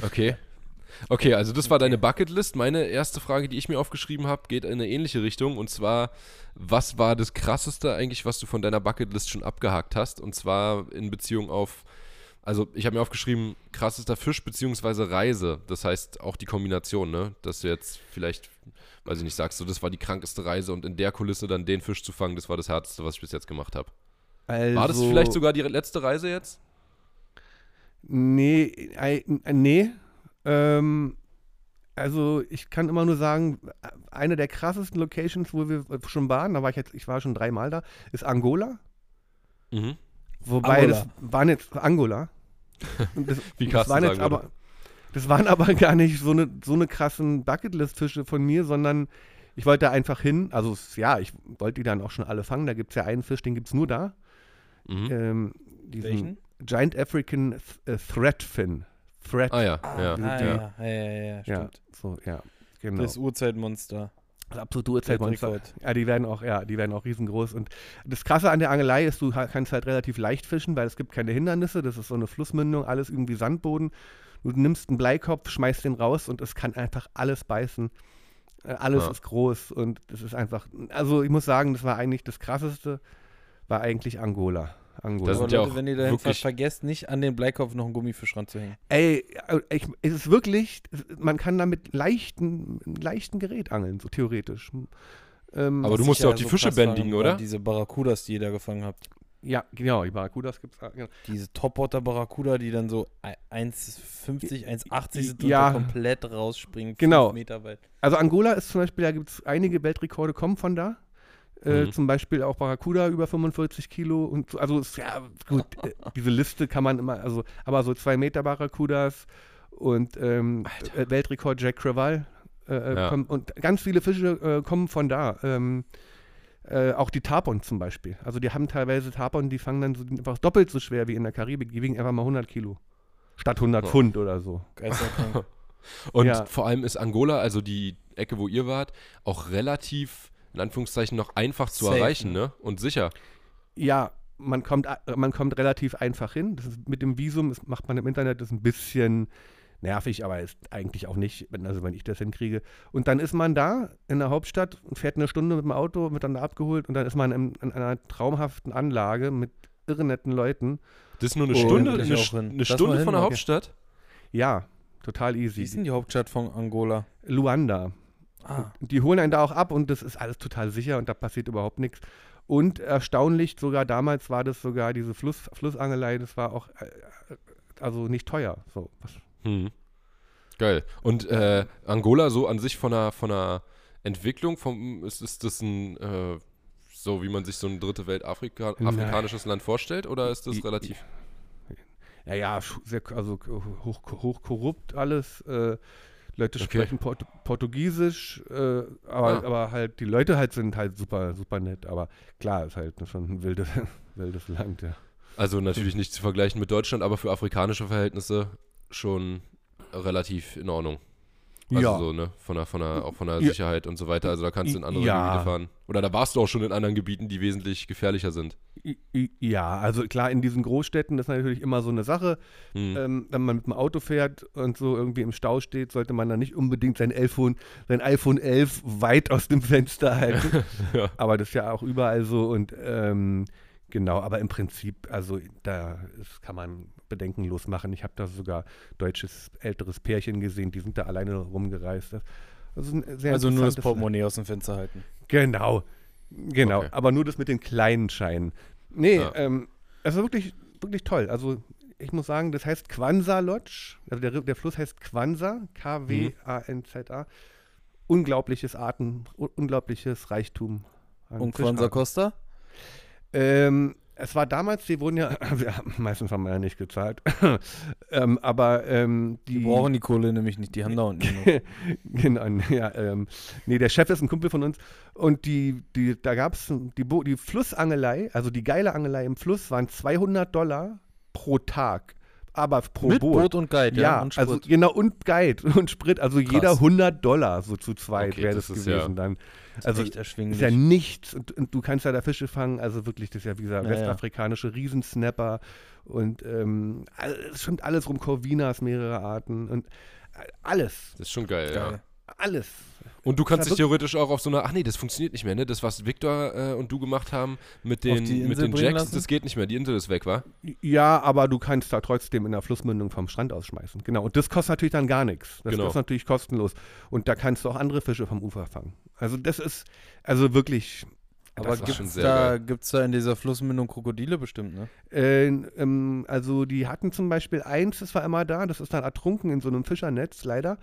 Okay. Okay, also das war deine Bucketlist. Meine erste Frage, die ich mir aufgeschrieben habe, geht in eine ähnliche Richtung. Und zwar, was war das Krasseste eigentlich, was du von deiner Bucketlist schon abgehakt hast? Und zwar in Beziehung auf, also ich habe mir aufgeschrieben, krassester Fisch beziehungsweise Reise. Das heißt auch die Kombination, ne? Dass du jetzt vielleicht, weiß ich nicht, sagst du, das war die krankeste Reise und in der Kulisse dann den Fisch zu fangen, das war das Härteste, was ich bis jetzt gemacht habe. Also, War das vielleicht sogar die letzte Reise jetzt? Nee, nee. Ähm, also ich kann immer nur sagen, eine der krassesten Locations, wo wir schon waren, da war ich jetzt, ich war schon dreimal da, ist Angola. Mhm. Wobei Angola. das waren jetzt Angola. Das, Wie das Carsten waren jetzt sagen würde. aber, das waren aber gar nicht so eine so eine krassen Bucketlist-Fische von mir, sondern ich wollte da einfach hin. Also ja, ich wollte die dann auch schon alle fangen. Da gibt es ja einen Fisch, den gibt es nur da. Mhm. Ähm, diesen Welchen? Giant African Th äh, Threadfin. Thread. Ah ja, ja. Die- Ah, ja, ja, ja, ja, ja, stimmt. so, ja, genau. Das Urzeitmonster. Das absolute Urzeitmonster. Ja, die werden auch, ja, die werden auch riesengroß. Und das Krasse an der Angelei ist, du kannst halt relativ leicht fischen, weil es gibt keine Hindernisse. Das ist so eine Flussmündung, alles irgendwie Sandboden. Du nimmst einen Bleikopf, schmeißt den raus und es kann einfach alles beißen. Äh, Alles Ja. ist groß und das ist einfach, also ich muss sagen, das war eigentlich das Krasseste, war eigentlich Angola. Angola. Das sind ja Leute, auch wenn ihr da hinfahrt, vergesst nicht, an den Bleikopf noch einen Gummifisch ranzuhängen. Ey, äh, ich, es ist wirklich, man kann da mit leichten, leichten Gerät angeln, so theoretisch. Ähm, Aber du musst ja auch die Fische krass fand, bändigen, oder? Diese Barracudas, die ihr da gefangen habt. ja, genau, die Barracudas gibt es. Genau. Diese Topwater Barracuda, die dann so 1,50, 1,80 sind Ja. und komplett rausspringen, Genau. Meter weit. Also Angola ist zum Beispiel, da gibt es einige Weltrekorde, kommen von da. Äh, Mhm. Zum Beispiel auch Barracuda über 45 Kilo und so, also ja gut, äh, diese Liste kann man immer, also aber so zwei Meter Barracudas und ähm, äh, Weltrekord Jack Creval äh, äh, Ja. kommen, und ganz viele Fische äh, kommen von da. Ähm, äh, auch die Tarpon zum Beispiel. Also die haben teilweise Tarpon, die fangen dann so, einfach doppelt so schwer wie in der Karibik. Die wiegen einfach mal 100 Kilo. Statt 100 Ja. Pfund oder so. Und Ja. vor allem ist Angola, also die Ecke, wo ihr wart, auch relativ, in Anführungszeichen, noch einfach zu Safe, erreichen, ne? Und sicher. Ja, man kommt, a- man kommt relativ einfach hin. Das ist, mit dem Visum das macht man im Internet, das ist ein bisschen nervig, aber ist eigentlich auch nicht, wenn, also wenn ich das hinkriege. Und dann ist man da in der Hauptstadt und fährt eine Stunde mit dem Auto, wird dann da abgeholt und dann ist man in, in einer traumhaften Anlage mit irre netten Leuten. Das ist nur eine Oh, Stunde, eine, eine Stunde hin, von der. Hauptstadt. Ja, total Wie ist easy. denn die Hauptstadt von Angola? Luanda. Ah. Die holen einen da auch ab und das ist alles total sicher und da passiert überhaupt nichts. Und erstaunlich, sogar damals war das sogar diese Fluss, Flussangelei, das war auch äh, also nicht teuer. So, Hm. Geil. Und äh, Angola so an sich von der, von der Entwicklung, vom, ist, ist das ein, äh, so wie man sich so ein dritte Welt Afrika, Nein. afrikanisches Land vorstellt, oder ist das I- relativ? ja, ja, also hoch, hoch korrupt alles. Äh, Leute Okay. sprechen Port Portugiesisch, äh, aber, Ah. aber halt, die Leute halt sind halt super, super nett. Aber klar, ist halt schon ein wildes, wildes Land, ja. Also natürlich nicht zu vergleichen mit Deutschland, aber für afrikanische Verhältnisse schon relativ in Ordnung. Also Ja. so, ne? Von der, von der, auch von der Ja. Sicherheit und so weiter. Also da kannst du in andere Ja. Gebiete fahren. Oder da warst du auch schon in anderen Gebieten, die wesentlich gefährlicher sind. Ja, also klar, in diesen Großstädten ist natürlich immer so eine Sache. Hm. Ähm, wenn man mit dem Auto fährt und so irgendwie im Stau steht, sollte man dann nicht unbedingt sein iPhone, sein iPhone 11 weit aus dem Fenster halten. Ja. Aber das ist ja auch überall so und ähm, genau, aber im Prinzip, also da ist, kann man bedenkenlos machen. Ich habe da sogar deutsches älteres Pärchen gesehen, die sind da alleine rumgereist. Sehr Also nur das Portemonnaie aus dem Fenster halten. Genau, genau. Okay. Aber nur das mit den kleinen Scheinen. Nee, Ja. ähm, es ist wirklich, wirklich toll. Also ich muss sagen, das heißt Quanza Lodge. Also der, der Fluss heißt Quanza, K-W-A-N-Z-A. Unglaubliches Arten, un unglaubliches Reichtum. Und Fischarten. Costa? Ähm, es war damals, die wurden ja, wir haben, meistens haben wir ja nicht gezahlt, ähm, aber ähm, die, Die brauchen die Kohle nämlich nicht, die haben da unten genau, ja, ähm, nee, der Chef ist ein Kumpel von uns und die, die, da gab es die, die Flussangelei, also die geile Angelei im Fluss waren 200 Dollar pro Tag, aber pro Mit Boot. Boot und Guide, ja. Ja, und also Sprit. genau und Guide und Sprit, also jeder 100 Dollar so zu zweit Okay, wäre das das, ist gewesen ja- dann. Das ist Also echt erschwinglich. ist ja nichts und, und du kannst ja da Fische fangen, also wirklich, das ist ja wie gesagt Ja, ja. westafrikanische Riesensnapper und ähm, es stimmt alles rum, Corvinas, mehrere Arten und äh, alles, Das ist schon geil, ja. Alles. Und du kannst dich theoretisch auch auf so eine, ach nee, das funktioniert nicht mehr, ne? Das, was Victor äh, und du gemacht haben mit den, mit den Jacks, lassen? das geht nicht mehr. Die Insel ist weg, wa? Ja, aber du kannst da trotzdem in der Flussmündung vom Strand ausschmeißen. Genau. Und das kostet natürlich dann gar nichts. Das Genau. ist natürlich kostenlos. Und da kannst du auch andere Fische vom Ufer fangen. Also das ist, also wirklich. Aber gibt's sehr da, gibt's da in dieser Flussmündung Krokodile bestimmt, ne? Äh, ähm, also die hatten zum Beispiel eins, das war immer da, das ist dann ertrunken in so einem Fischernetz, leider.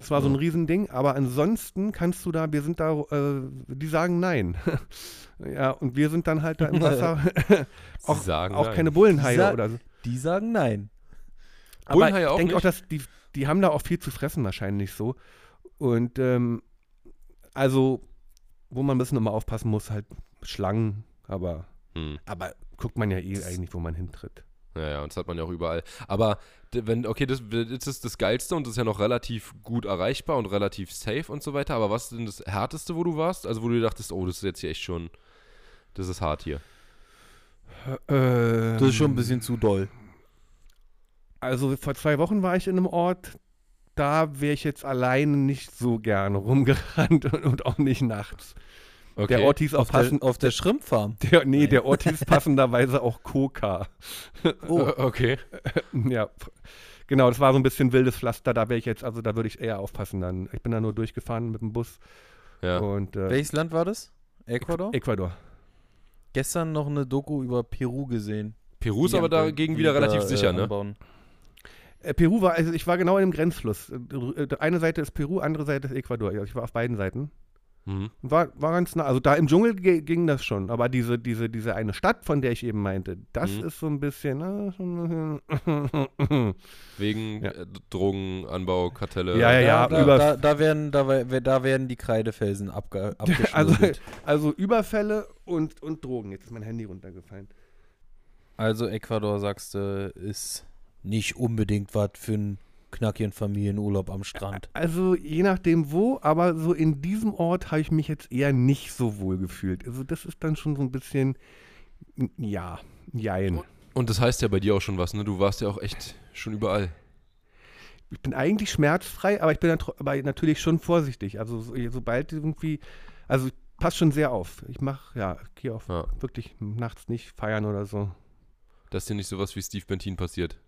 Das war so ein. Riesending, aber ansonsten kannst du da, wir sind da, äh, die sagen nein. ja, und wir sind dann halt da im Wasser, Auch- auch nein. keine Bullenhaie oder so. Die sagen nein. Aber Bullenhaie ich auch denke auch, dass die, die haben da auch viel zu fressen wahrscheinlich so. Und ähm, also, wo man ein bisschen immer aufpassen muss, halt Schlangen, aber, Hm. aber guckt man ja eh eigentlich, wo man hintritt. Ja, ja, und das hat man ja auch überall. Aber wenn, okay, das, das ist das Geilste und das ist ja noch relativ gut erreichbar und relativ safe und so weiter. Aber was ist denn das Härteste, wo du warst? Also wo du dir dachtest, oh, das ist jetzt hier echt schon, das ist hart hier. Ähm, Das ist schon ein bisschen zu doll. Also vor zwei Wochen war ich in einem Ort, da wäre ich jetzt alleine nicht so gerne rumgerannt und, und auch nicht nachts. Okay. Der Ort hieß auch Auf der, auf der Schrimpfarm. der, nee, der Ort hieß passenderweise auch Koka. Oh, Äh, okay. Ja, genau, das war so ein bisschen wildes Pflaster, da wäre ich jetzt, also da würde ich eher aufpassen dann. Ich bin da nur durchgefahren mit dem Bus Ja. und äh, welches Land war das? Ecuador? Ecuador. Gestern noch eine Doku über Peru gesehen. Peru ist aber da- dagegen wieder da, relativ äh, sicher, ne? anbauen. Äh, Peru war, also ich war genau in dem Grenzfluss. Äh, äh, Eine Seite ist Peru, andere Seite ist Ecuador. Also ich war auf beiden Seiten. Mhm. War, war ganz nah. Also da im Dschungel ge- ging das schon. Aber diese, diese, diese eine Stadt, von der ich eben meinte, das Mhm. ist so ein bisschen. Ein bisschen Wegen Ja. äh, Drogenanbau, Kartelle. Ja, ja, ja. da, über- da, da, werden, da, da werden die Kreidefelsen abge, also, also Überfälle und, und Drogen. Jetzt ist mein Handy runtergefallen. Also Ecuador, sagst du, ist nicht unbedingt was für einen knackigen Familienurlaub am Strand. Also je nachdem wo, aber so in diesem Ort habe ich mich jetzt eher nicht so wohl gefühlt. Also das ist dann schon so ein bisschen, ja, jein. Und das heißt ja bei dir auch schon was, ne? Du warst ja auch echt schon überall. Ich bin eigentlich schmerzfrei, aber ich bin aber natürlich schon vorsichtig. Also so, sobald irgendwie, also ich passe schon sehr auf. Ich mache, ja, gehe auf Ja. wirklich nachts nicht feiern oder so. Dass dir nicht sowas wie Steve Bentin passiert.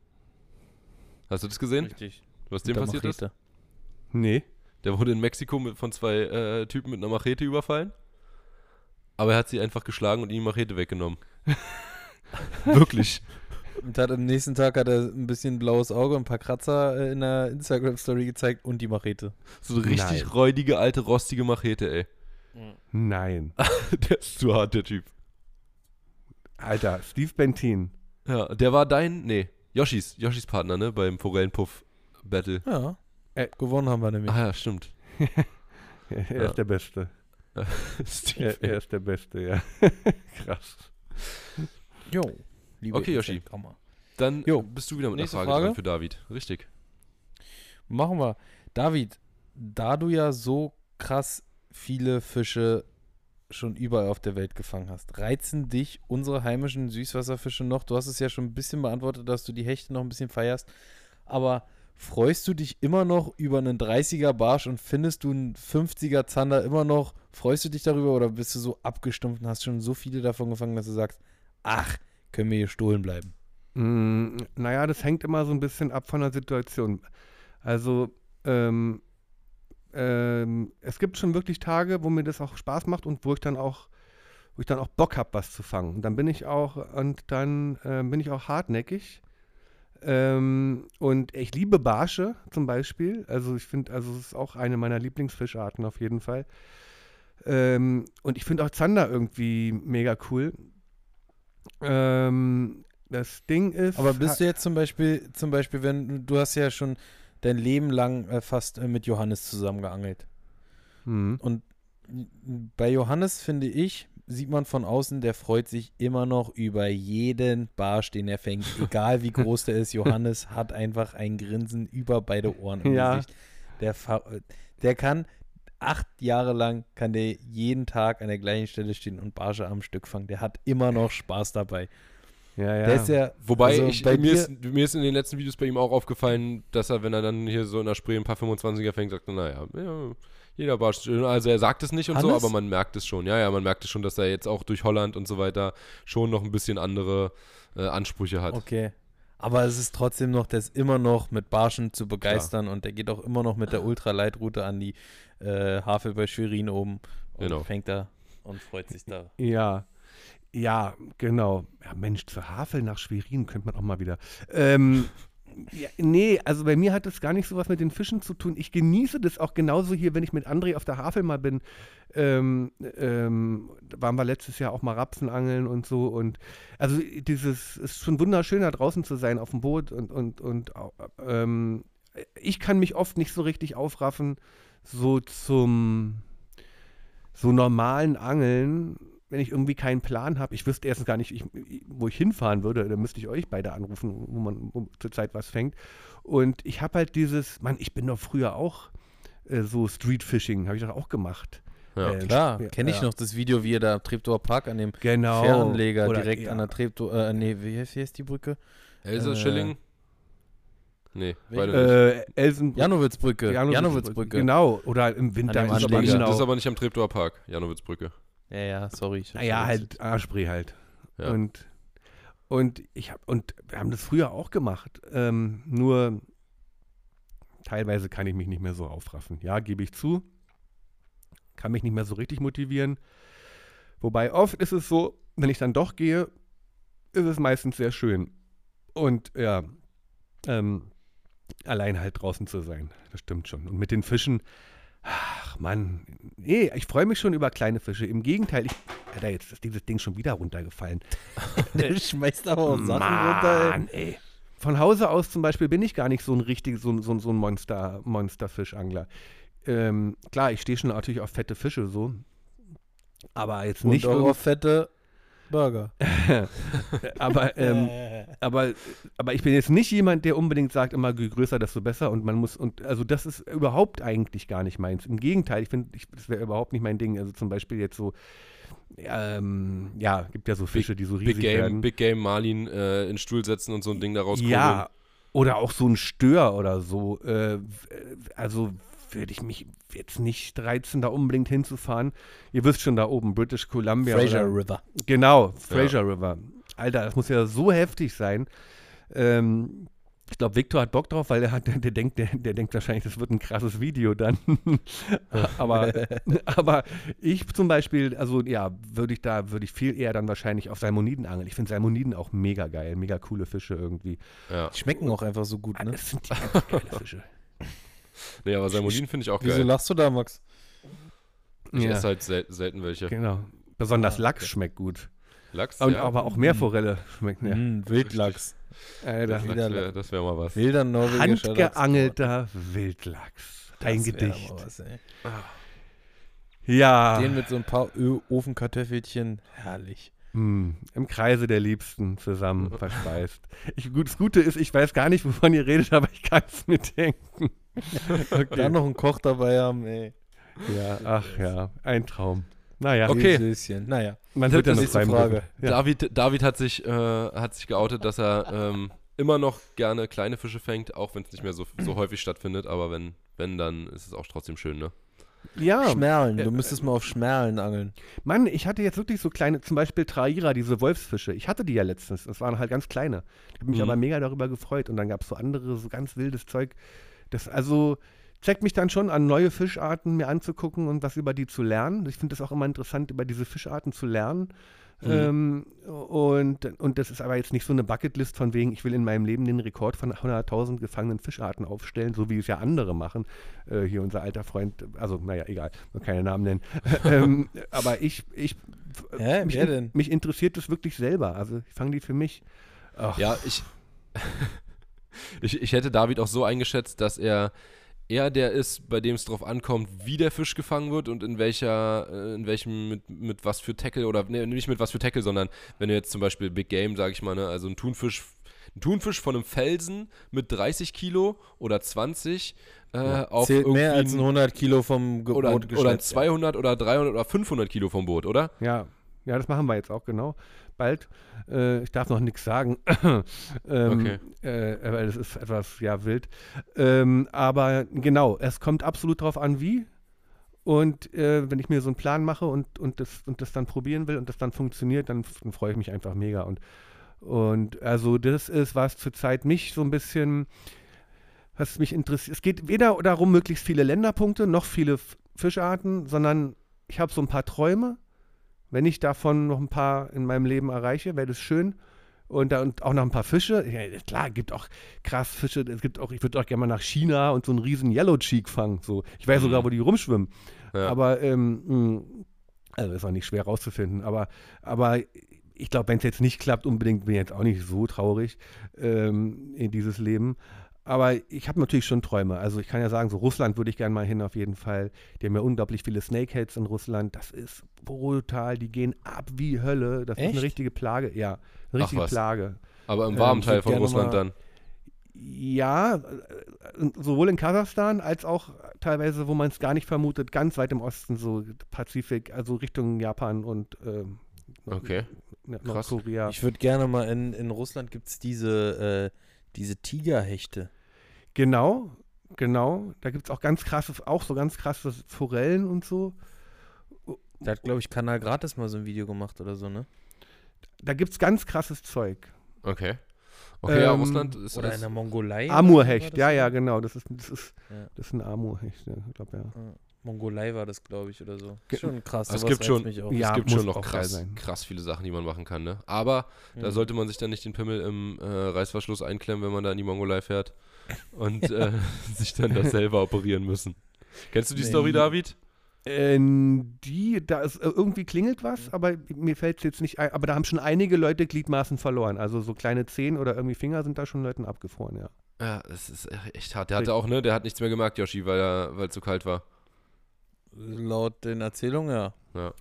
Hast du das gesehen? Richtig. Was dem passiert ist? Nee. Der wurde in Mexiko mit, von zwei äh, Typen mit einer Machete überfallen. Aber er hat sie einfach geschlagen und ihm die Machete weggenommen. Wirklich. Und hat am nächsten Tag hat er ein bisschen blaues Auge und ein paar Kratzer äh, in der Instagram-Story gezeigt und die Machete. So eine richtig Nein. räudige, alte, rostige Machete, ey. Nein. der ist zu hart, der Typ. Alter, Steve Bentin. Ja, der war dein, nee, Yoshis, Yoshis Partner, ne, beim Forellenpuff-Battle. Ja. Äh, Gewonnen haben wir nämlich. Ah ja, stimmt. Er Ja. ist der Beste. Steve, Er, er ist der Beste, ja. Krass. Jo. Liebe Okay, Yoshi. Dann Jo. bist du wieder mit einer Nächste Frage, Frage. dran für David. Richtig. Machen wir. David, da du ja so krass viele Fische schon überall auf der Welt gefangen hast, reizen dich unsere heimischen Süßwasserfische noch? Du hast es ja schon ein bisschen beantwortet, dass du die Hechte noch ein bisschen feierst. Aber freust du dich immer noch über einen 30er Barsch und findest du einen 50er Zander immer noch? Freust du dich darüber oder bist du so abgestumpft und hast schon so viele davon gefangen, dass du sagst, ach, können wir hier stohlen bleiben? Mm, naja, das hängt immer so ein bisschen ab von der Situation. Also, ähm, ähm, es gibt schon wirklich Tage, wo mir das auch Spaß macht und wo ich dann auch, wo ich dann auch Bock habe, was zu fangen. Und dann bin ich auch, und dann ähm, bin ich auch hartnäckig. Ähm, und ich liebe Barsche zum Beispiel. Also ich finde, also es ist auch eine meiner Lieblingsfischarten auf jeden Fall. Ähm, und ich finde auch Zander irgendwie mega cool. Ähm, das Ding ist. Aber bist du jetzt zum Beispiel, zum Beispiel, wenn du- du hast ja schon dein Leben lang äh, fast äh, mit Johannes zusammengeangelt. Hm. Und bei Johannes finde ich, sieht man von außen, der freut sich immer noch über jeden Barsch, den er fängt. Egal wie groß der ist, Johannes hat einfach ein Grinsen über beide Ohren im Ja. Gesicht. Der, der kann acht Jahre lang, kann der jeden Tag an der gleichen Stelle stehen und Barsche am Stück fangen. Der hat immer noch Spaß dabei. Ja, ja. Der ist ja, Wobei, also ich, bei mir, dir- ist, mir ist in den letzten Videos bei ihm auch aufgefallen, dass er, wenn er dann hier so in der Spree ein paar 25er fängt, sagt naja, ja, jeder Barsch, schön. also er sagt es nicht und so, Hannes? aber man merkt es schon. Ja, ja, man merkt es schon, dass er jetzt auch durch Holland und so weiter schon noch ein bisschen andere äh, Ansprüche hat. Okay. Aber es ist trotzdem noch, der ist immer noch mit Barschen zu begeistern und der geht auch immer noch mit der Ultralightroute an die äh, Havel bei Schwerin oben und Genau. fängt da und freut sich da. Ja, ja, genau. Ja, Mensch, zur Havel nach Schwerin könnte man auch mal wieder. Ähm, ja, nee, also bei mir hat das gar nicht so was mit den Fischen zu tun. Ich genieße das auch genauso hier, wenn ich mit André auf der Havel mal bin. Ähm, ähm, waren wir letztes Jahr auch mal Rapsenangeln und so. Und also dieses ist schon wunderschön, da draußen zu sein auf dem Boot und, und, und ähm, ich kann mich oft nicht so richtig aufraffen, so zum so normalen Angeln, wenn ich irgendwie keinen Plan habe, ich wüsste erstens gar nicht, ich, wo ich hinfahren würde, dann müsste ich euch beide anrufen, wo man wo zurzeit was fängt. Und ich habe halt dieses, Mann, ich bin doch früher auch äh, so Streetfishing, habe ich doch auch gemacht. Ja. Äh, Klar, kenne ich ja. noch das Video, wie er da Treptower Park an dem Genau. Fähranleger Oder- direkt ja. an der Treptower, äh, nee, wie heißt, die Brücke? Else Äh, Schilling? Nee, nicht. Äh, Elsen Janowitzbrücke. Janowitzbrücke. Janowitzbrücke. Genau, oder im Winter An dem in Das ist, aber Anleger. das ist aber nicht am Treptower Park, Janowitzbrücke. Ja, ja, sorry. Naja, halt Arschbree halt. Ja. Und, und ich hab, und wir haben das früher auch gemacht. Ähm, nur teilweise kann ich mich nicht mehr so aufraffen. Ja, gebe ich zu. Kann mich nicht mehr so richtig motivieren. Wobei oft ist es so, wenn ich dann doch gehe, ist es meistens sehr schön. Und ja, ähm, allein halt draußen zu sein. Das stimmt schon. Und mit den Fischen, ach Mann, nee, ich freue mich schon über kleine Fische. Im Gegenteil, ich, Alter, jetzt ist dieses Ding schon wieder runtergefallen. Der schmeißt aber auch Sachen runter, ey. Mann, ey. Von Hause aus zum Beispiel bin ich gar nicht so ein richtig, so, ein- so, so ein Monster, Monsterfischangler. Ähm, klar, ich stehe schon natürlich auf fette Fische so. Aber jetzt Und nicht. irgend- auf fette Burger. aber, ähm, aber, aber ich bin jetzt nicht jemand, der unbedingt sagt, immer je größer, desto besser. Und man muss, und also das ist überhaupt eigentlich gar nicht meins. Im Gegenteil, ich finde, ich, das wäre überhaupt nicht mein Ding. Also zum Beispiel jetzt so, ähm, ja, gibt ja so Fische, die so riesig Big Game, werden. Big Game Marlin äh, in den Stuhl setzen und so ein Ding daraus Ja, oder auch so ein Stör oder so. Äh, w- also würde ich mich jetzt nicht reizen, da unbedingt hinzufahren. Ihr wisst schon, da oben, British Columbia. Fraser oder, River. genau, Fraser River. Alter, das muss ja so heftig sein. Ähm, Ich glaube, Victor hat Bock drauf, weil der, hat, der, der, denkt, der, der denkt wahrscheinlich, das wird ein krasses Video dann. aber, aber ich zum Beispiel, also ja, würde ich da, würde ich viel eher dann wahrscheinlich auf Salmoniden angeln. Ich finde Salmoniden auch mega geil, mega coole Fische irgendwie. Ja. Die schmecken auch einfach so gut, ne? Das sind die geile Fische. Nee, aber Salmoniden finde ich auch Wieso geil. lachst du da, Max? Ich Ja, esse halt sel selten welche. genau. Besonders Ah, Lachs okay. schmeckt gut. Lachs, Und, ja. Aber auch Meerforelle schmeckt ja. Mm, Wildlachs. Alter. Das wäre mal was. Wilder norwegischer Lachs. Handgeangelter Wildlachs. Das Ein Gedicht. was, ey. Ja. Den mit so ein paar Ö Ofenkartoffelchen. Herrlich. Hm, Im Kreise der Liebsten zusammen verspeist. Ich, gut, das Gute ist, ich weiß gar nicht, wovon ihr redet, aber ich kann es mir denken. Okay. Dann noch einen Koch dabei haben, ey. Ja, ach ja, ein Traum. Naja, Okay. Süßchen. Naja. man wird ja noch Frage. Ja. David, David hat, sich, äh, hat sich geoutet, dass er ähm, immer noch gerne kleine Fische fängt, auch wenn es nicht mehr so, so häufig stattfindet. Aber wenn, wenn, dann ist es auch trotzdem schön, ne? ja, Schmerlen. Äh, Du müsstest mal auf Schmerlen angeln. Mann, ich hatte jetzt wirklich so kleine, zum Beispiel Traira, diese Wolfsfische. Ich hatte die ja letztens. Das waren halt ganz kleine. Ich habe mich Mhm. aber mega darüber gefreut. Und dann gab es so andere, so ganz wildes Zeug. Das also zeigt mich dann schon an, neue Fischarten mir anzugucken und was über die zu lernen. Ich finde das auch immer interessant, über diese Fischarten zu lernen. Mhm. Ähm, und, und das ist aber jetzt nicht so eine Bucketlist von wegen, ich will in meinem Leben den Rekord von 100.000 gefangenen Fischarten aufstellen, so wie es ja andere machen. Äh, hier unser alter Freund, also naja, egal, nur keine Namen nennen. ähm, aber ich, ich Hä, mich, mich interessiert das wirklich selber. Also ich fange die für mich. Ach, Ja, ich, ich, ich hätte David auch so eingeschätzt, dass er eher der ist, bei dem es drauf ankommt, wie der Fisch gefangen wird und in welcher, äh, in welchem, mit, mit was für Tackle oder nee, nicht mit was für Tackle, sondern wenn du jetzt zum Beispiel Big Game, sag ich mal, ne, also ein Thunfisch, ein Thunfisch von einem Felsen mit 30 Kilo oder 20 äh, auf Zählt mehr als ein 100 Kilo vom Ge oder, Boot oder ein geschleppt, 200 oder 300 oder 500 Kilo vom Boot, oder? Ja, ja, das machen wir jetzt auch genau. Bald. Äh, ich darf noch nichts sagen. ähm, Okay. äh, weil das ist etwas, ja, wild. Ähm, aber genau, es kommt absolut drauf an, wie. Und äh, wenn ich mir so einen Plan mache und, und, das, und das dann probieren will und das dann funktioniert, dann, dann freue ich mich einfach mega. Und, und also das ist, was zurzeit mich so ein bisschen, was mich interessiert. Es geht weder darum, möglichst viele Länderpunkte noch viele Fischarten, sondern ich habe so ein paar Träume. Wenn ich davon noch ein paar in meinem Leben erreiche, wäre das schön. Und, da, und auch noch ein paar Fische. Ja, klar, gibt auch krass Fische. Es gibt auch, ich würde auch gerne mal nach China und so einen riesen Yellow Cheek fangen. So. Ich weiß Mhm. sogar, wo die rumschwimmen. Ja. Aber, ähm, mh, also ist auch nicht schwer rauszufinden. Aber, aber ich glaube, wenn es jetzt nicht klappt, unbedingt bin ich jetzt auch nicht so traurig ähm, in dieses Leben. Aber ich habe natürlich schon Träume. Also ich kann ja sagen, so Russland würde ich gerne mal hin auf jeden Fall. Die haben ja unglaublich viele Snakeheads in Russland. Das ist brutal. Die gehen ab wie Hölle. Das ist Echt? eine richtige Plage. Ja, eine richtige was. Plage. Aber im Ähm, warmen ich Teil von Russland mal- dann. Ja, äh, sowohl in Kasachstan als auch teilweise, wo man es gar nicht vermutet, ganz weit im Osten, so Pazifik, also Richtung Japan und ähm, Okay. Nordkorea. Ich würde gerne mal in, in Russland gibt es diese, äh, diese Tigerhechte. Genau, genau. Da gibt es auch ganz krasse, auch so ganz krasse Forellen und so. Da hat, glaube ich, Kanal Gratis mal so ein Video gemacht oder so, ne? Da gibt es ganz krasses Zeug. Okay. Okay, ja, Ähm, Russland ist Oder in der Mongolei. Amurhecht, ja, ja, genau. Das ist, das ist, Ja. das ist ein Amurhecht, ja, ich glaube, ja. Mongolei war das, glaube ich, oder so. Ge- Schon krass. es gibt schon, Mich auch. Ja, es gibt schon noch krass, sein. krass viele Sachen, die man machen kann, ne? Aber da Mhm. sollte man sich dann nicht den Pimmel im äh, Reißverschluss einklemmen, wenn man da in die Mongolei fährt und äh, sich dann das selber operieren müssen. Kennst du die Nee. Story, David? Ähm, die, da ist äh, irgendwie klingelt was, aber mir fällt es jetzt nicht ein. Aber da haben schon einige Leute Gliedmaßen verloren. Also so kleine Zehen oder irgendwie Finger sind da schon Leuten abgefroren, ja. Ja, das ist echt hart. Der hatte auch, ne? Der hat nichts mehr gemerkt, Yoshi, weil er, weil es zu kalt war. Laut den Erzählungen, ja. Ja.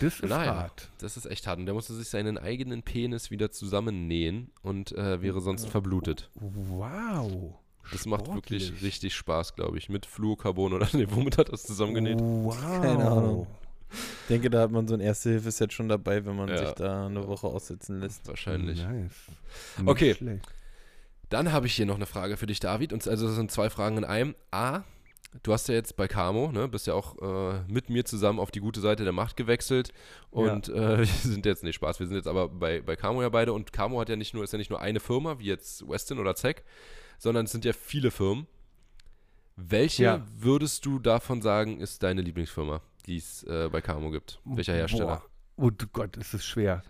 Das ist Naja. hart. Das ist echt hart. Und der musste sich seinen eigenen Penis wieder zusammennähen und äh, wäre sonst verblutet. Wow. Das macht Sportlich. wirklich richtig Spaß, glaube ich. Mit Fluorocarbon oder nee, womit hat er das zusammengenäht? Wow. Keine Ahnung. Ich denke, da hat man so ein Erste-Hilfe-Set schon dabei, wenn man Ja. sich da eine Woche aussitzen lässt. Wahrscheinlich. Nice. Okay. schlecht. Dann habe ich hier noch eine Frage für dich, David. Und also das sind zwei Fragen in einem. A, du hast ja jetzt bei Camo, ne, bist ja auch äh, mit mir zusammen auf die gute Seite der Macht gewechselt. Und äh, wir sind jetzt, nicht Spaß, wir sind jetzt aber bei, bei Camo ja beide. Und Camo hat ja nicht nur, ist ja nicht nur eine Firma, wie jetzt Weston oder Zack, sondern es sind ja viele Firmen. Welche Ja. würdest du davon sagen, ist deine Lieblingsfirma, die es äh, bei Camo gibt? Welcher Hersteller? Boah. Oh Gott, ist es schwer.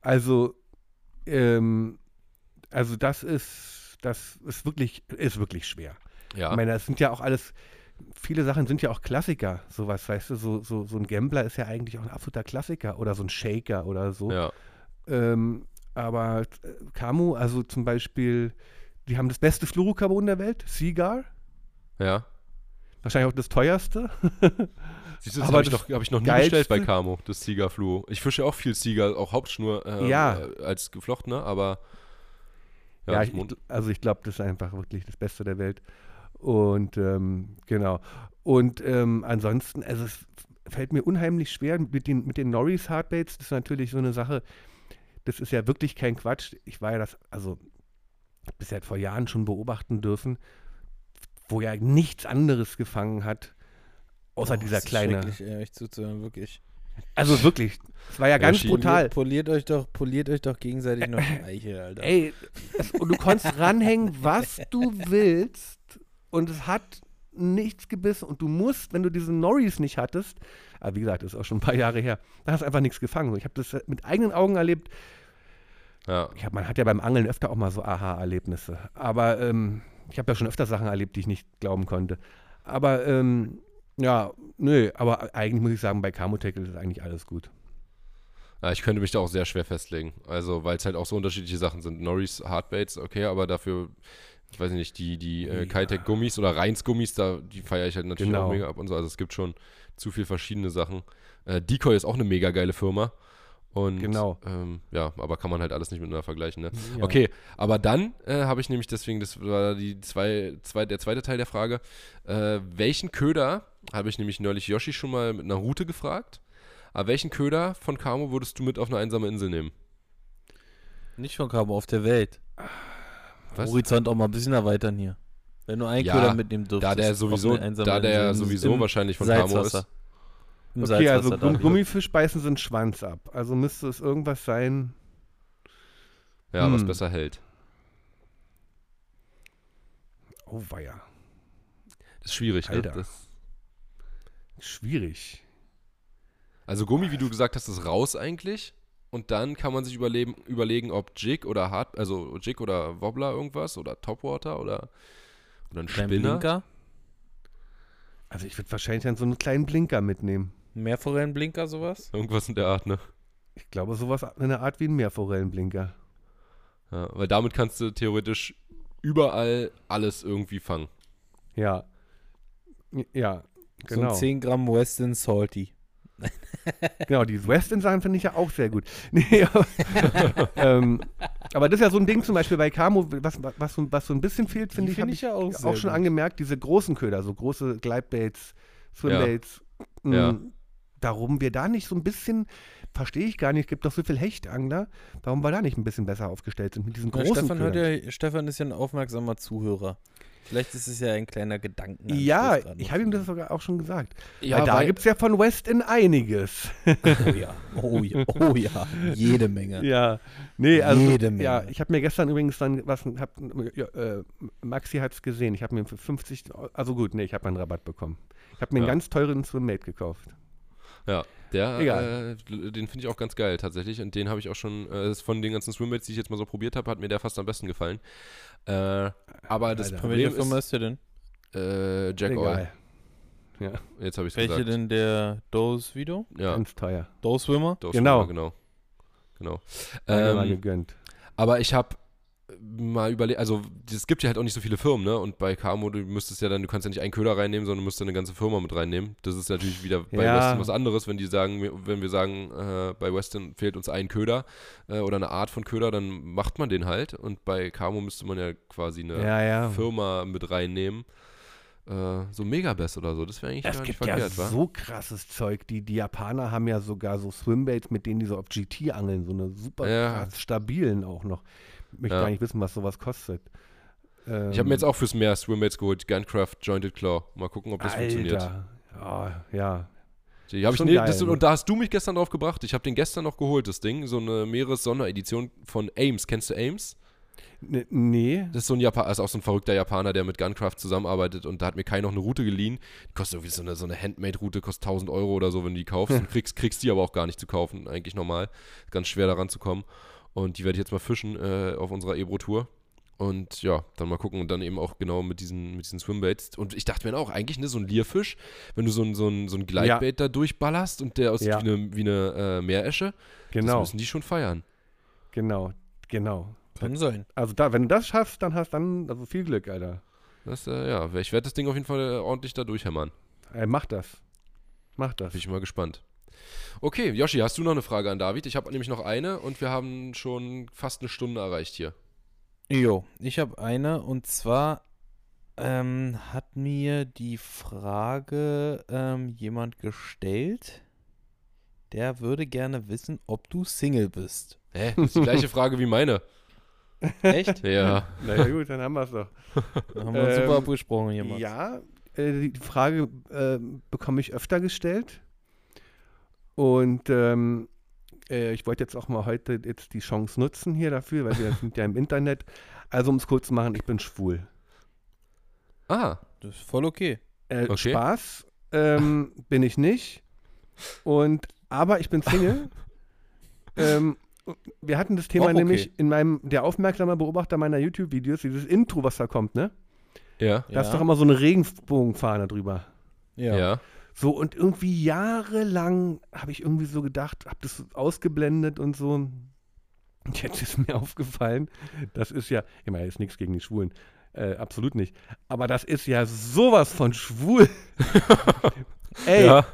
Also, ähm, also das ist, das ist wirklich, ist wirklich schwer. Ja. Ich meine, das sind ja auch alles, viele Sachen sind ja auch Klassiker, sowas, weißt du, so, so, so ein Gambler ist ja eigentlich auch ein absoluter Klassiker oder so ein Shaker oder so. ja. Ähm, aber äh, Camu, also zum Beispiel, die haben das beste Fluorocarbon der Welt, Seagar, Ja. wahrscheinlich auch das teuerste. Siehst du, das habe ich, noch- hab ich noch nie Geilste- bestellt bei Camo, das Sieger Fluo. Ich fische auch viel Sieger, auch Hauptschnur äh, Ja. als geflochtener, aber ja, Ja, ich, also ich glaube, das ist einfach wirklich das Beste der Welt. Und ähm, genau. Und ähm, ansonsten, also es fällt mir unheimlich schwer mit den, mit den Norris Hardbaits. Das ist natürlich so eine Sache, das ist ja wirklich kein Quatsch. Ich war ja das, also bisher vor Jahren schon beobachten dürfen, wo ja nichts anderes gefangen hat, außer Oh, dieser kleine. ey, euch zuzuhören, wirklich. Also wirklich, es war ja ganz Yoshi. brutal. Poliert, euch doch, poliert euch doch gegenseitig noch die Eiche, Alter. Ey, du konntest ranhängen, was du willst. Und es hat nichts gebissen. Und du musst, wenn du diesen Norris nicht hattest, aber wie gesagt, das ist auch schon ein paar Jahre her, da hast du einfach nichts gefangen. Ich habe das mit eigenen Augen erlebt. ja. Hab, man hat ja beim Angeln öfter auch mal so Aha-Erlebnisse. Aber ähm, ich habe ja schon öfter Sachen erlebt, die ich nicht glauben konnte. Aber ähm, ja, nö, aber eigentlich muss ich sagen, bei Camotech ist eigentlich alles gut. Ja, ich könnte mich da auch sehr schwer festlegen. Also, weil es halt auch so unterschiedliche Sachen sind. Norris Hardbaits, okay, aber dafür, ich weiß nicht, die, die äh, Ja. Kitec Gummis oder Reins Gummis, da, die feiere ich halt natürlich Genau. auch mega ab und so. Also, es gibt schon zu viel verschiedene Sachen. Äh, Decoy ist auch eine mega geile Firma. Und, Genau. Ähm, ja, aber kann man halt alles nicht miteinander vergleichen, ne? Ja. Okay, aber dann äh, habe ich nämlich deswegen, das war die zwei, zwei, der zweite Teil der Frage, äh, welchen Köder, habe ich nämlich neulich Yoshi schon mal mit einer Route gefragt, aber welchen Köder von Camo würdest du mit auf eine einsame Insel nehmen? Nicht von Cabo, auf der Welt. Was? Horizont auch mal ein bisschen erweitern hier. Wenn du einen Ja, Köder mitnehmen dürftest. Da der sowieso, da der sowieso im wahrscheinlich von Camo Salzwasser. ist. Im Okay, also Salzwasser, Gum David. Gummifisch beißen sind Schwanz ab. Also müsste es irgendwas sein. Ja, was Hm. besser hält. Oh, weia. Das ist schwierig, ne? Alter. Das, Schwierig. also Gummi, wie du gesagt hast, ist raus eigentlich. Und dann kann man sich überlegen, überlegen ob Jig oder Hard, also Jig oder Wobbler irgendwas oder Topwater oder, oder ein Spinner. Blinker. Also ich würde wahrscheinlich dann so einen kleinen Blinker mitnehmen. Meerforellenblinker, sowas? Irgendwas in der Art, ne? Ich glaube, sowas in der Art wie ein Meerforellenblinker. Ja, weil damit kannst du theoretisch überall alles irgendwie fangen. Ja. Ja, So genau. ein 10 Gramm Weston Salty. Genau, die Western-Sachen finde ich ja auch sehr gut. Nee, aber, ähm, aber das ist ja so ein Ding zum Beispiel bei Camo, was, was, so- was so ein bisschen fehlt, finde ich, find habe ich ich ja auch auch, schon gut. angemerkt, diese großen Köder, so große Gleitbaits, Swimbaits. mh, Ja. Darum wir da nicht so ein bisschen, verstehe ich gar nicht, es gibt doch so viel Hechtangler, warum wir da nicht ein bisschen besser aufgestellt sind mit diesen großen Stefan, hört Ködern. ja, Stefan ist ja ein aufmerksamer Zuhörer. Vielleicht ist es ja ein kleiner Gedanken. Ja, ich habe ihm das sogar auch schon gesagt. Ja, weil da gibt es ja von West in einiges. Oh ja, oh ja, oh ja. Jede Menge. Ja, nee, also Jede Menge. ja, ich habe mir gestern übrigens dann was, hab, ja, äh, Maxi hat es gesehen. Ich habe mir für 50, also gut, nee, ich habe einen Rabatt bekommen. Ich habe mir einen Ja. ganz teuren Swimmate gekauft. Ja, der, Egal. äh, den finde ich auch ganz geil tatsächlich. Und den habe ich auch schon, äh, von den ganzen Swimbaits, die ich jetzt mal so probiert habe, hat mir der fast am besten gefallen. Äh, aber das Alter. Problem Firma ist, der denn? äh, Jack Oil. Ja, Jetzt habe ich es Welche gesagt. denn der Dose Video? Ja, ganz teuer. Dose Swimmer? Dose Genau. Swimmer, genau. Genau. Ähm, mal Ähm, gegönnt. aber ich habe mal überlegt, also es gibt ja halt auch nicht so viele Firmen, ne? Und bei Camo, du müsstest ja dann, du kannst ja nicht einen Köder reinnehmen, sondern du musst ja eine ganze Firma mit reinnehmen. Das ist natürlich wieder bei Ja. Weston was anderes, wenn die sagen, wenn wir sagen, äh, bei Weston fehlt uns ein Köder äh, oder eine Art von Köder, dann macht man den halt. Und bei Camo müsste man ja quasi eine Ja, ja. Firma mit reinnehmen. Äh, so Megabest oder so, das wäre eigentlich Es gar nicht gibt ja verkehrt, wa? so krasses Zeug. Die, die Japaner haben ja sogar so Swimbaits, mit denen die so auf GT angeln. So eine super Ja. krass stabilen auch noch. Ich möchte Ja. gar nicht wissen, was sowas kostet. Ähm, Ich habe mir jetzt auch fürs Meer Swimmates geholt, Guncraft Jointed Claw. Mal gucken, ob das funktioniert. Alter. Ja, ja. Die hab ich, geil, das, ne? und da hast du mich gestern drauf gebracht. Ich habe den gestern noch geholt, das Ding. So eine Meeressonderedition von Ames. Kennst du Ames? N nee. Das ist so ein Japan also auch so ein verrückter Japaner, der mit Guncraft zusammenarbeitet und da hat mir Kai noch eine Route geliehen. Die kostet irgendwie so eine, so eine Handmade-Route, kostet 1000 Euro oder so, wenn du die kaufst. Und kriegst, kriegst die aber auch gar nicht zu kaufen, eigentlich normal. Ganz schwer daran zu kommen. Und die werde ich jetzt mal fischen äh, auf unserer Ebro-Tour. Und ja, dann mal gucken und dann eben auch genau mit diesen, mit diesen Swimbaits. Und ich dachte mir auch, eigentlich, ne, so ein Lierfisch, wenn du so ein, so ein, so ein Gleitbait da durchballerst und der aussieht Ja. wie eine, wie eine äh, Meeresche, das Genau, müssen die schon feiern. genau, genau. Kann sein. Also da, wenn du das schaffst, dann hast dann also viel Glück, Alter. Das, äh, ja, ich werde das Ding auf jeden Fall äh, ordentlich da durchhämmern. Ey, mach das. Mach das. Bin ich mal gespannt. Okay, Yoshi, hast du noch eine Frage an David? Ich habe nämlich noch eine und wir haben schon fast eine Stunde erreicht hier. Jo, ich habe eine und zwar ähm, hat mir die Frage ähm, jemand gestellt, der würde gerne wissen, ob du Single bist. Hä? Das ist die gleiche Frage wie meine. Echt? Ja. Naja gut, dann haben wir es doch. Da haben wir uns super Ähm, abgesprochen hier, Max. Ja, äh, die Frage äh, bekomme ich öfter gestellt. Und ähm, äh, ich wollte jetzt auch mal heute jetzt die Chance nutzen hier dafür, weil wir sind ja im Internet. Also um es kurz zu machen, ich bin schwul. Ah, Das ist voll okay. Äh, Okay. Spaß ähm, bin ich nicht. Und aber ich bin Single. ähm, wir hatten das Thema okay. nämlich in meinem, der aufmerksame Beobachter meiner YouTube-Videos, dieses Intro, was da kommt, ne? ja. Da ist Ja. doch immer so eine Regenbogenfahne drüber. Ja. Ja. So, und irgendwie jahrelang habe ich irgendwie so gedacht, habe das ausgeblendet und so. Und jetzt ist mir aufgefallen, das ist ja, ich meine, ist nichts gegen die Schwulen, äh, absolut nicht. Aber das ist ja sowas von schwul. Ey, Ja,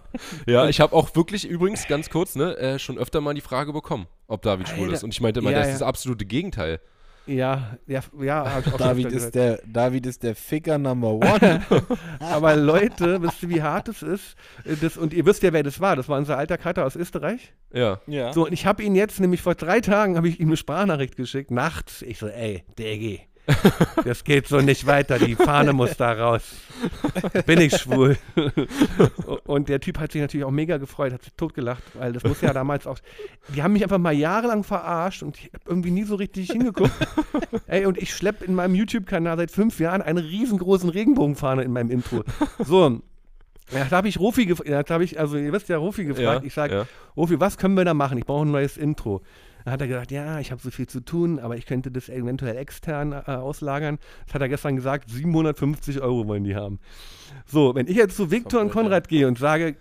ja ich habe auch wirklich übrigens ganz kurz ne, äh, schon öfter mal die Frage bekommen, ob David schwul Alter. ist. Und ich meinte immer, Ja, das ist ja. das absolute Gegenteil. Ja, ja, ja, David ist der David ist der Ficker Number One. Aber Leute, wisst ihr, wie hart es ist? Äh, Das, und ihr wisst ja, wer das war. Das war unser alter Cutter aus Österreich. Ja. ja. So, und ich habe ihn jetzt, nämlich vor drei Tagen, habe ich ihm eine Sprachnachricht geschickt, nachts. Ich so, ey, Diggi, das geht so nicht weiter, die Fahne muss da raus. Bin ich schwul. und der Typ hat sich natürlich auch mega gefreut, hat sich totgelacht, weil das muss ja damals auch, die haben mich einfach mal jahrelang verarscht und ich habe irgendwie nie so richtig hingeguckt. ey, und ich schleppe in meinem YouTube-Kanal seit fünf Jahren eine riesengroßen Regenbogenfahne in meinem Intro. So, ja, da habe ich Rofi gefragt, habe ich, also ihr wisst ja, Rofi gefragt. Ja, ich sage, ja. Rofi, was können wir da machen? Ich brauche ein neues Intro. Dann hat er gesagt, ja, ich habe so viel zu tun, aber ich könnte das eventuell extern äh, auslagern. Das hat er gestern gesagt, 750 Euro wollen die haben. So, wenn ich jetzt zu Viktor und Konrad gehe und sage,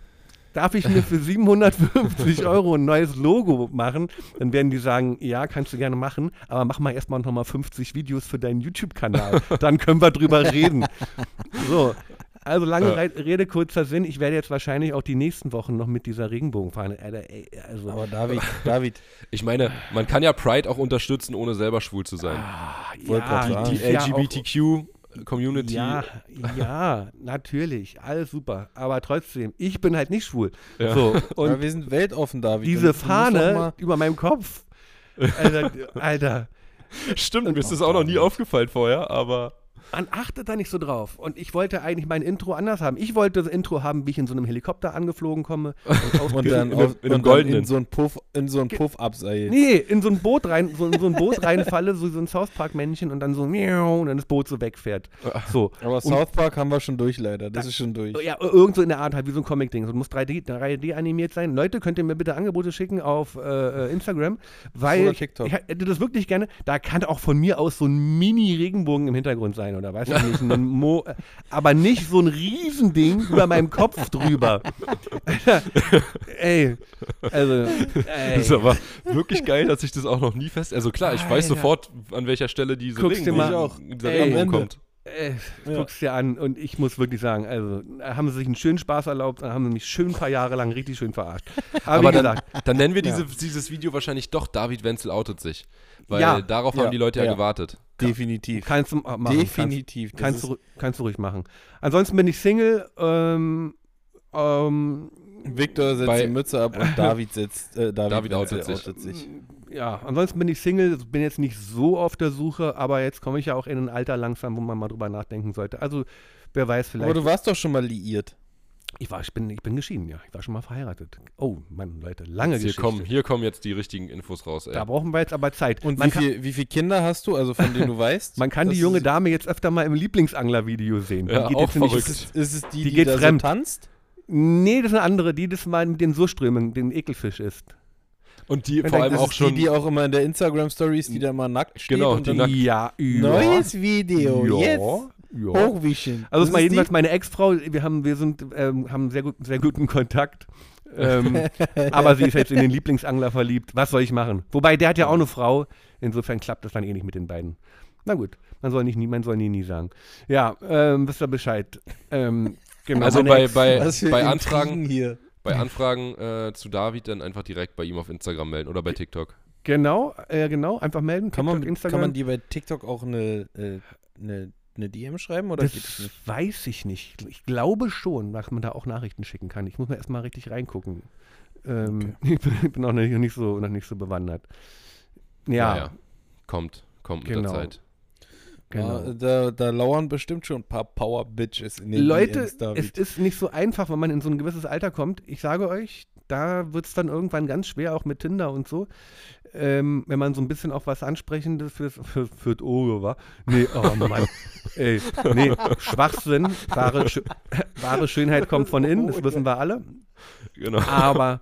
darf ich mir für 750 Euro ein neues Logo machen, dann werden die sagen, ja, kannst du gerne machen, aber mach mal erstmal nochmal 50 Videos für deinen YouTube-Kanal. Dann können wir drüber reden. So, also lange Ja. Rei- Rede, kurzer Sinn. Ich werde jetzt wahrscheinlich auch die nächsten Wochen noch mit dieser Regenbogenfahne. Alter, ey, also, Aber David, David, Ich meine, man kann ja Pride auch unterstützen, ohne selber schwul zu sein. ah, sagen. die ist ja auch- LGBTQ-Community. Ja, ja, natürlich, alles super. Aber trotzdem, ich bin halt nicht schwul. Ja. So, aber und wir sind weltoffen, David. diese Fahne über meinem Kopf. Alter, Alter, Stimmt, mir ist das auch noch nie aufgefallen vorher, aber. Man achtet da nicht so drauf. Und ich wollte eigentlich mein Intro anders haben. Ich wollte das Intro haben, wie ich in so einem Helikopter angeflogen komme. Und, und dann, in auf, in und dann goldenen. in so ein Puff, in so ein Puff abseilen. Nee, in so ein Boot rein, so in so ein Boot reinfalle, so, so ein South Park Männchen und dann so miau, und dann das Boot so wegfährt. So. Aber Und- South Park haben wir schon durch, leider. Das ist schon durch. Ja, irgend so in der Art halt wie so ein Comic-Ding. So muss 3D, 3D animiert sein. Leute, könnt ihr mir bitte Angebote schicken auf äh, äh, Instagram, weil Oder TikTok. ich hätte das wirklich gerne. Da kann auch von mir aus so ein Mini-Regenbogen im Hintergrund sein oder weiß ich nicht. Ein Mo aber nicht so ein Riesending über meinem Kopf drüber. Ey, also, ey. Das ist aber wirklich geil, dass ich das auch noch nie fest. Also klar, ich weiß Alter. sofort, an welcher Stelle diese Guck's dir mal- auch, dieser Ey. Kommt. Äh, Ja. Guck's dir an und ich muss wirklich sagen, also da haben sie sich einen schönen Spaß erlaubt und haben mich schön ein paar Jahre lang richtig schön verarscht. Aber, Aber dann, dann nennen wir Ja. diese, dieses Video wahrscheinlich doch David Wenzel outet sich. Weil Ja. darauf Ja. haben die Leute ja, Ja. gewartet. Definitiv. kannst du äh, machen. Definitiv. Kannst, Das kannst, ist- du, kannst du ruhig machen. Ansonsten bin ich Single. Ähm, ähm, Victor setzt Bei- die Mütze ab und David setzt. Äh, David, David Wenzel outet sich. outet sich. ja, ansonsten bin ich Single, bin jetzt nicht so auf der Suche, aber jetzt komme ich ja auch in ein Alter langsam, wo man mal drüber nachdenken sollte. Also, wer weiß, vielleicht. Aber du warst doch schon mal liiert. Ich, war, ich, bin, ich bin geschieden, ja. Ich war schon mal verheiratet. Oh, Mann, Leute, lange Hier Geschichte. kommen, hier kommen jetzt die richtigen Infos raus. Ey. Da brauchen wir jetzt aber Zeit. Und man, wie, kann, viel, wie viele Kinder hast du, also von denen du weißt? man kann die junge ist, Dame jetzt öfter mal im Lieblingsangler-Video sehen. Ja, die geht auch jetzt verrückt. Ist es, ist es die, Die die, geht da fremd. so tanzt? Nee, das ist eine andere, die das mal mit den Surströmen, den Ekelfisch isst. Und die Wenn vor allem auch ist schon. die, die auch immer in der Instagram-Stories, die da mal nackt steht Genau, und die nackt- Ja, Neues Video, ja, jetzt ja. hochwischen. Also das ist mal jedenfalls meine Ex-Frau, wir haben, wir sind, ähm, haben sehr, gut, sehr guten Kontakt. ähm, aber sie ist jetzt in den Lieblingsangler verliebt. Was soll ich machen? Wobei, der hat ja auch eine Frau. Insofern klappt das dann eh nicht mit den beiden. Na gut, man soll nicht nie, man soll nie, nie sagen. Ja, ähm, wisst ihr Bescheid. Ähm, genau. Also bei, bei, bei Anfragen, hier. bei Anfragen äh, zu David dann einfach direkt bei ihm auf Instagram melden oder bei TikTok. Genau, äh, genau, einfach melden. Kann man, TikTok, Instagram. kann man dir bei TikTok auch eine, äh, eine, eine DM schreiben oder geht das das nicht? weiß ich nicht. Ich glaube schon, dass man da auch Nachrichten schicken kann. Ich muss mir erstmal richtig reingucken. Ähm, ich, bin, ich bin auch noch nicht, so, noch nicht so bewandert. Ja, Naja, kommt, kommt mit Genau. der Zeit. genau. Ja, da, da lauern bestimmt schon ein paar Power-Bitches in den Leute, DMs, es ist nicht so einfach, wenn man in so ein gewisses Alter kommt. Ich sage euch, da wird es dann irgendwann ganz schwer, auch mit Tinder und so. Ähm, wenn man so ein bisschen auch was Ansprechendes fürs, für, für das Ohr war. Nee, oh Mann. Ey, nee, Schwachsinn. Wahre, wahre Schönheit kommt von innen, das wissen wir alle. Genau. Aber,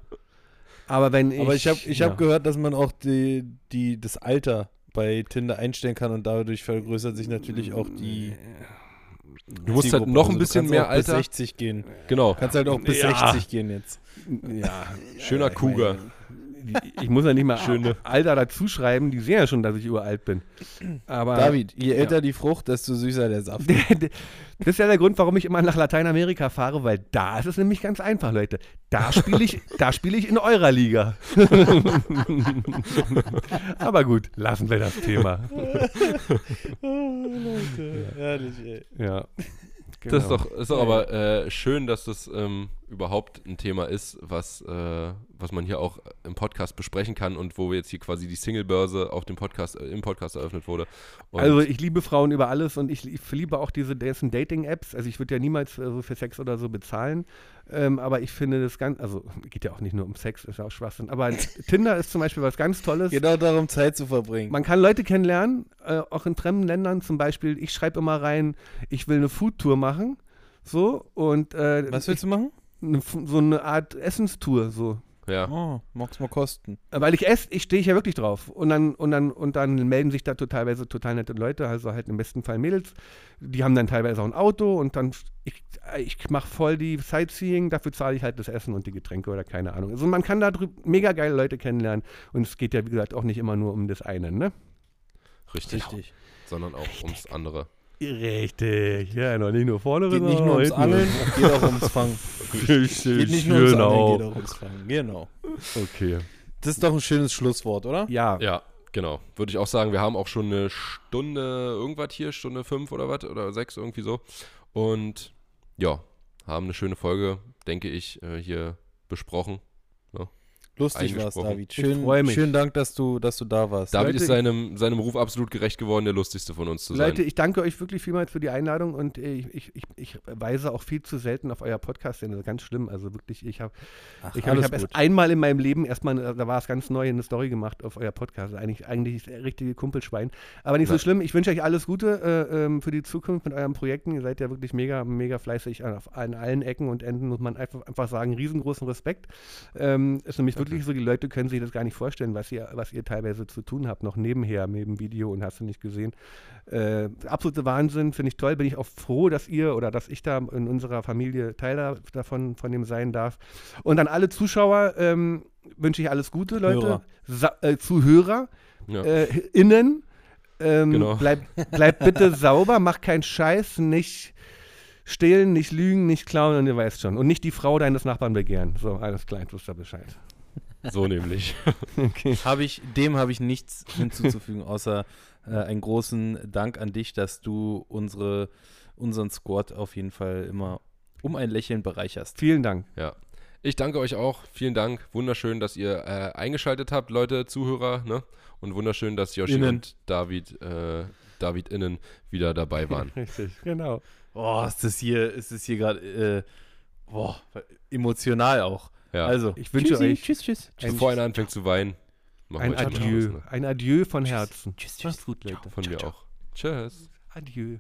aber wenn ich. Aber ich habe ich ja. hab gehört, dass man auch die, die, das Alter bei Tinder einstellen kann und dadurch vergrößert sich natürlich auch die. Du musst halt noch Also ein bisschen kannst mehr auch Alter. Bis 60 gehen. Genau. Kannst halt auch bis Ja. 60 gehen jetzt. Ja, Schöner ich Cougar. Ich muss ja nicht mal Schöne. Alter dazu schreiben, die sehen ja schon, dass ich uralt bin. Aber David, je älter die Frucht, desto süßer der Saft. das ist ja der Grund, warum ich immer nach Lateinamerika fahre, weil da ist es nämlich ganz einfach, Leute. Da spiele ich, da spiele ich in eurer Liga. Aber gut, lassen wir das Thema. oh, Leute, herrlich, ey. Ja. Das ist Genau. doch, ist doch aber äh, schön, dass das ähm, überhaupt ein Thema ist, was, äh, was man hier auch im Podcast besprechen kann und wo jetzt hier quasi die Singlebörse auf dem Podcast, äh, im Podcast eröffnet wurde. Und Also ich liebe Frauen über alles und ich, ich liebe auch diese ganzen Dating-Apps. Also ich würde ja niemals äh, so für Sex oder so bezahlen. Ähm, aber ich finde das ganz, also geht ja auch nicht nur um Sex, ist ja auch Schwachsinn. Aber Tinder ist zum Beispiel was ganz Tolles. Genau darum, Zeit zu verbringen. Man kann Leute kennenlernen, äh, auch in fremden Ländern zum Beispiel. Ich schreibe immer rein, ich will eine Foodtour machen. So, und äh, Was willst du machen? Eine so eine Art Essenstour, so. ja. Oh, mag's mal kosten. Weil ich esse, ich stehe ich ja wirklich drauf. Und dann, und dann, und dann melden sich da totalweise total nette Leute, also halt im besten Fall Mädels. Die haben dann teilweise auch ein Auto und dann, ich, ich mache voll die Sightseeing, dafür zahle ich halt das Essen und die Getränke oder keine Ahnung. Also man kann da drüben mega geile Leute kennenlernen und es geht ja, wie gesagt, auch nicht immer nur um das eine, ne? Richtig. Richtig. Sondern auch ums andere. Richtig, ja, noch nicht nur vorne, Geht sondern nicht nur auch ums. Angeln, geht auch ums Fangen. Richtig, Geht nicht nur ums genau. Angeln, geht auch ums Fangen. Genau. Okay. Das ist doch ein schönes Schlusswort, oder? Ja, Ja, genau. Würde ich auch sagen, wir haben auch schon eine Stunde irgendwas hier, Stunde fünf oder was, oder sechs, irgendwie so. Und ja, haben eine schöne Folge, denke ich, äh, hier besprochen. Lustig war's. David. Ich Schön, schönen Dank, dass du, dass du da warst. David Leute, ist seinem, seinem Ruf absolut gerecht geworden, der lustigste von uns zu Leute, sein. ich danke euch wirklich vielmals für die Einladung und äh, ich, ich, ich, ich weise auch viel zu selten auf euer Podcast hin. Das ist ganz schlimm. Also wirklich, ich habe ich hab, ich hab erst einmal in meinem Leben erstmal, äh, da war es ganz neu, eine Story gemacht auf euer Podcast. Eigentlich, eigentlich ist der richtige Kumpelschwein. Aber nicht so Na. schlimm. Ich wünsche euch alles Gute äh, ähm, für die Zukunft mit euren Projekten. Ihr seid ja wirklich mega, mega fleißig an, auf, an allen Ecken und Enden, muss man einfach, einfach sagen. Riesengroßen Respekt. Ähm, ist nämlich wirklich so, die Leute können sich das gar nicht vorstellen, was ihr, was ihr teilweise zu tun habt, noch nebenher, neben Video und hast du nicht gesehen. Äh, absolute Wahnsinn, finde ich toll. Bin ich auch froh, dass ihr oder dass ich da in unserer Familie Teil da, davon von dem sein darf. Und an alle Zuschauer ähm, wünsche ich alles Gute, Leute. Sa äh, Zuhörer, Ja. äh, innen. Ähm, Genau. Bleibt bleib bitte sauber, macht keinen Scheiß, nicht stehlen, nicht lügen, nicht klauen und ihr weißt schon. Und nicht die Frau deines Nachbarn begehren. So, alles klar, ich wusste Bescheid. So nämlich. Okay. Hab ich, dem habe ich nichts hinzuzufügen, außer äh, einen großen Dank an dich, dass du unsere, unseren Squad auf jeden Fall immer um ein Lächeln bereicherst. Vielen Dank. Ja. Ich danke euch auch. Vielen Dank. Wunderschön, dass ihr äh, eingeschaltet habt, Leute, Zuhörer. Ne? Und wunderschön, dass Yoshi Innen. und David, äh, David innen wieder dabei waren. Richtig, genau. Oh, ist das hier, ist das hier gerade, äh, Boah, emotional auch. Ja. Also, Ich wünsche tschüssi, euch Tschüss, tschüss. ein- Bevor einer anfängt zu weinen, machen ein wir Adieu. Ne? Ein Adieu von Herzen. Tschüss, tschüss. Macht's gut, Leute. Von mir auch. Tschüss. Adieu.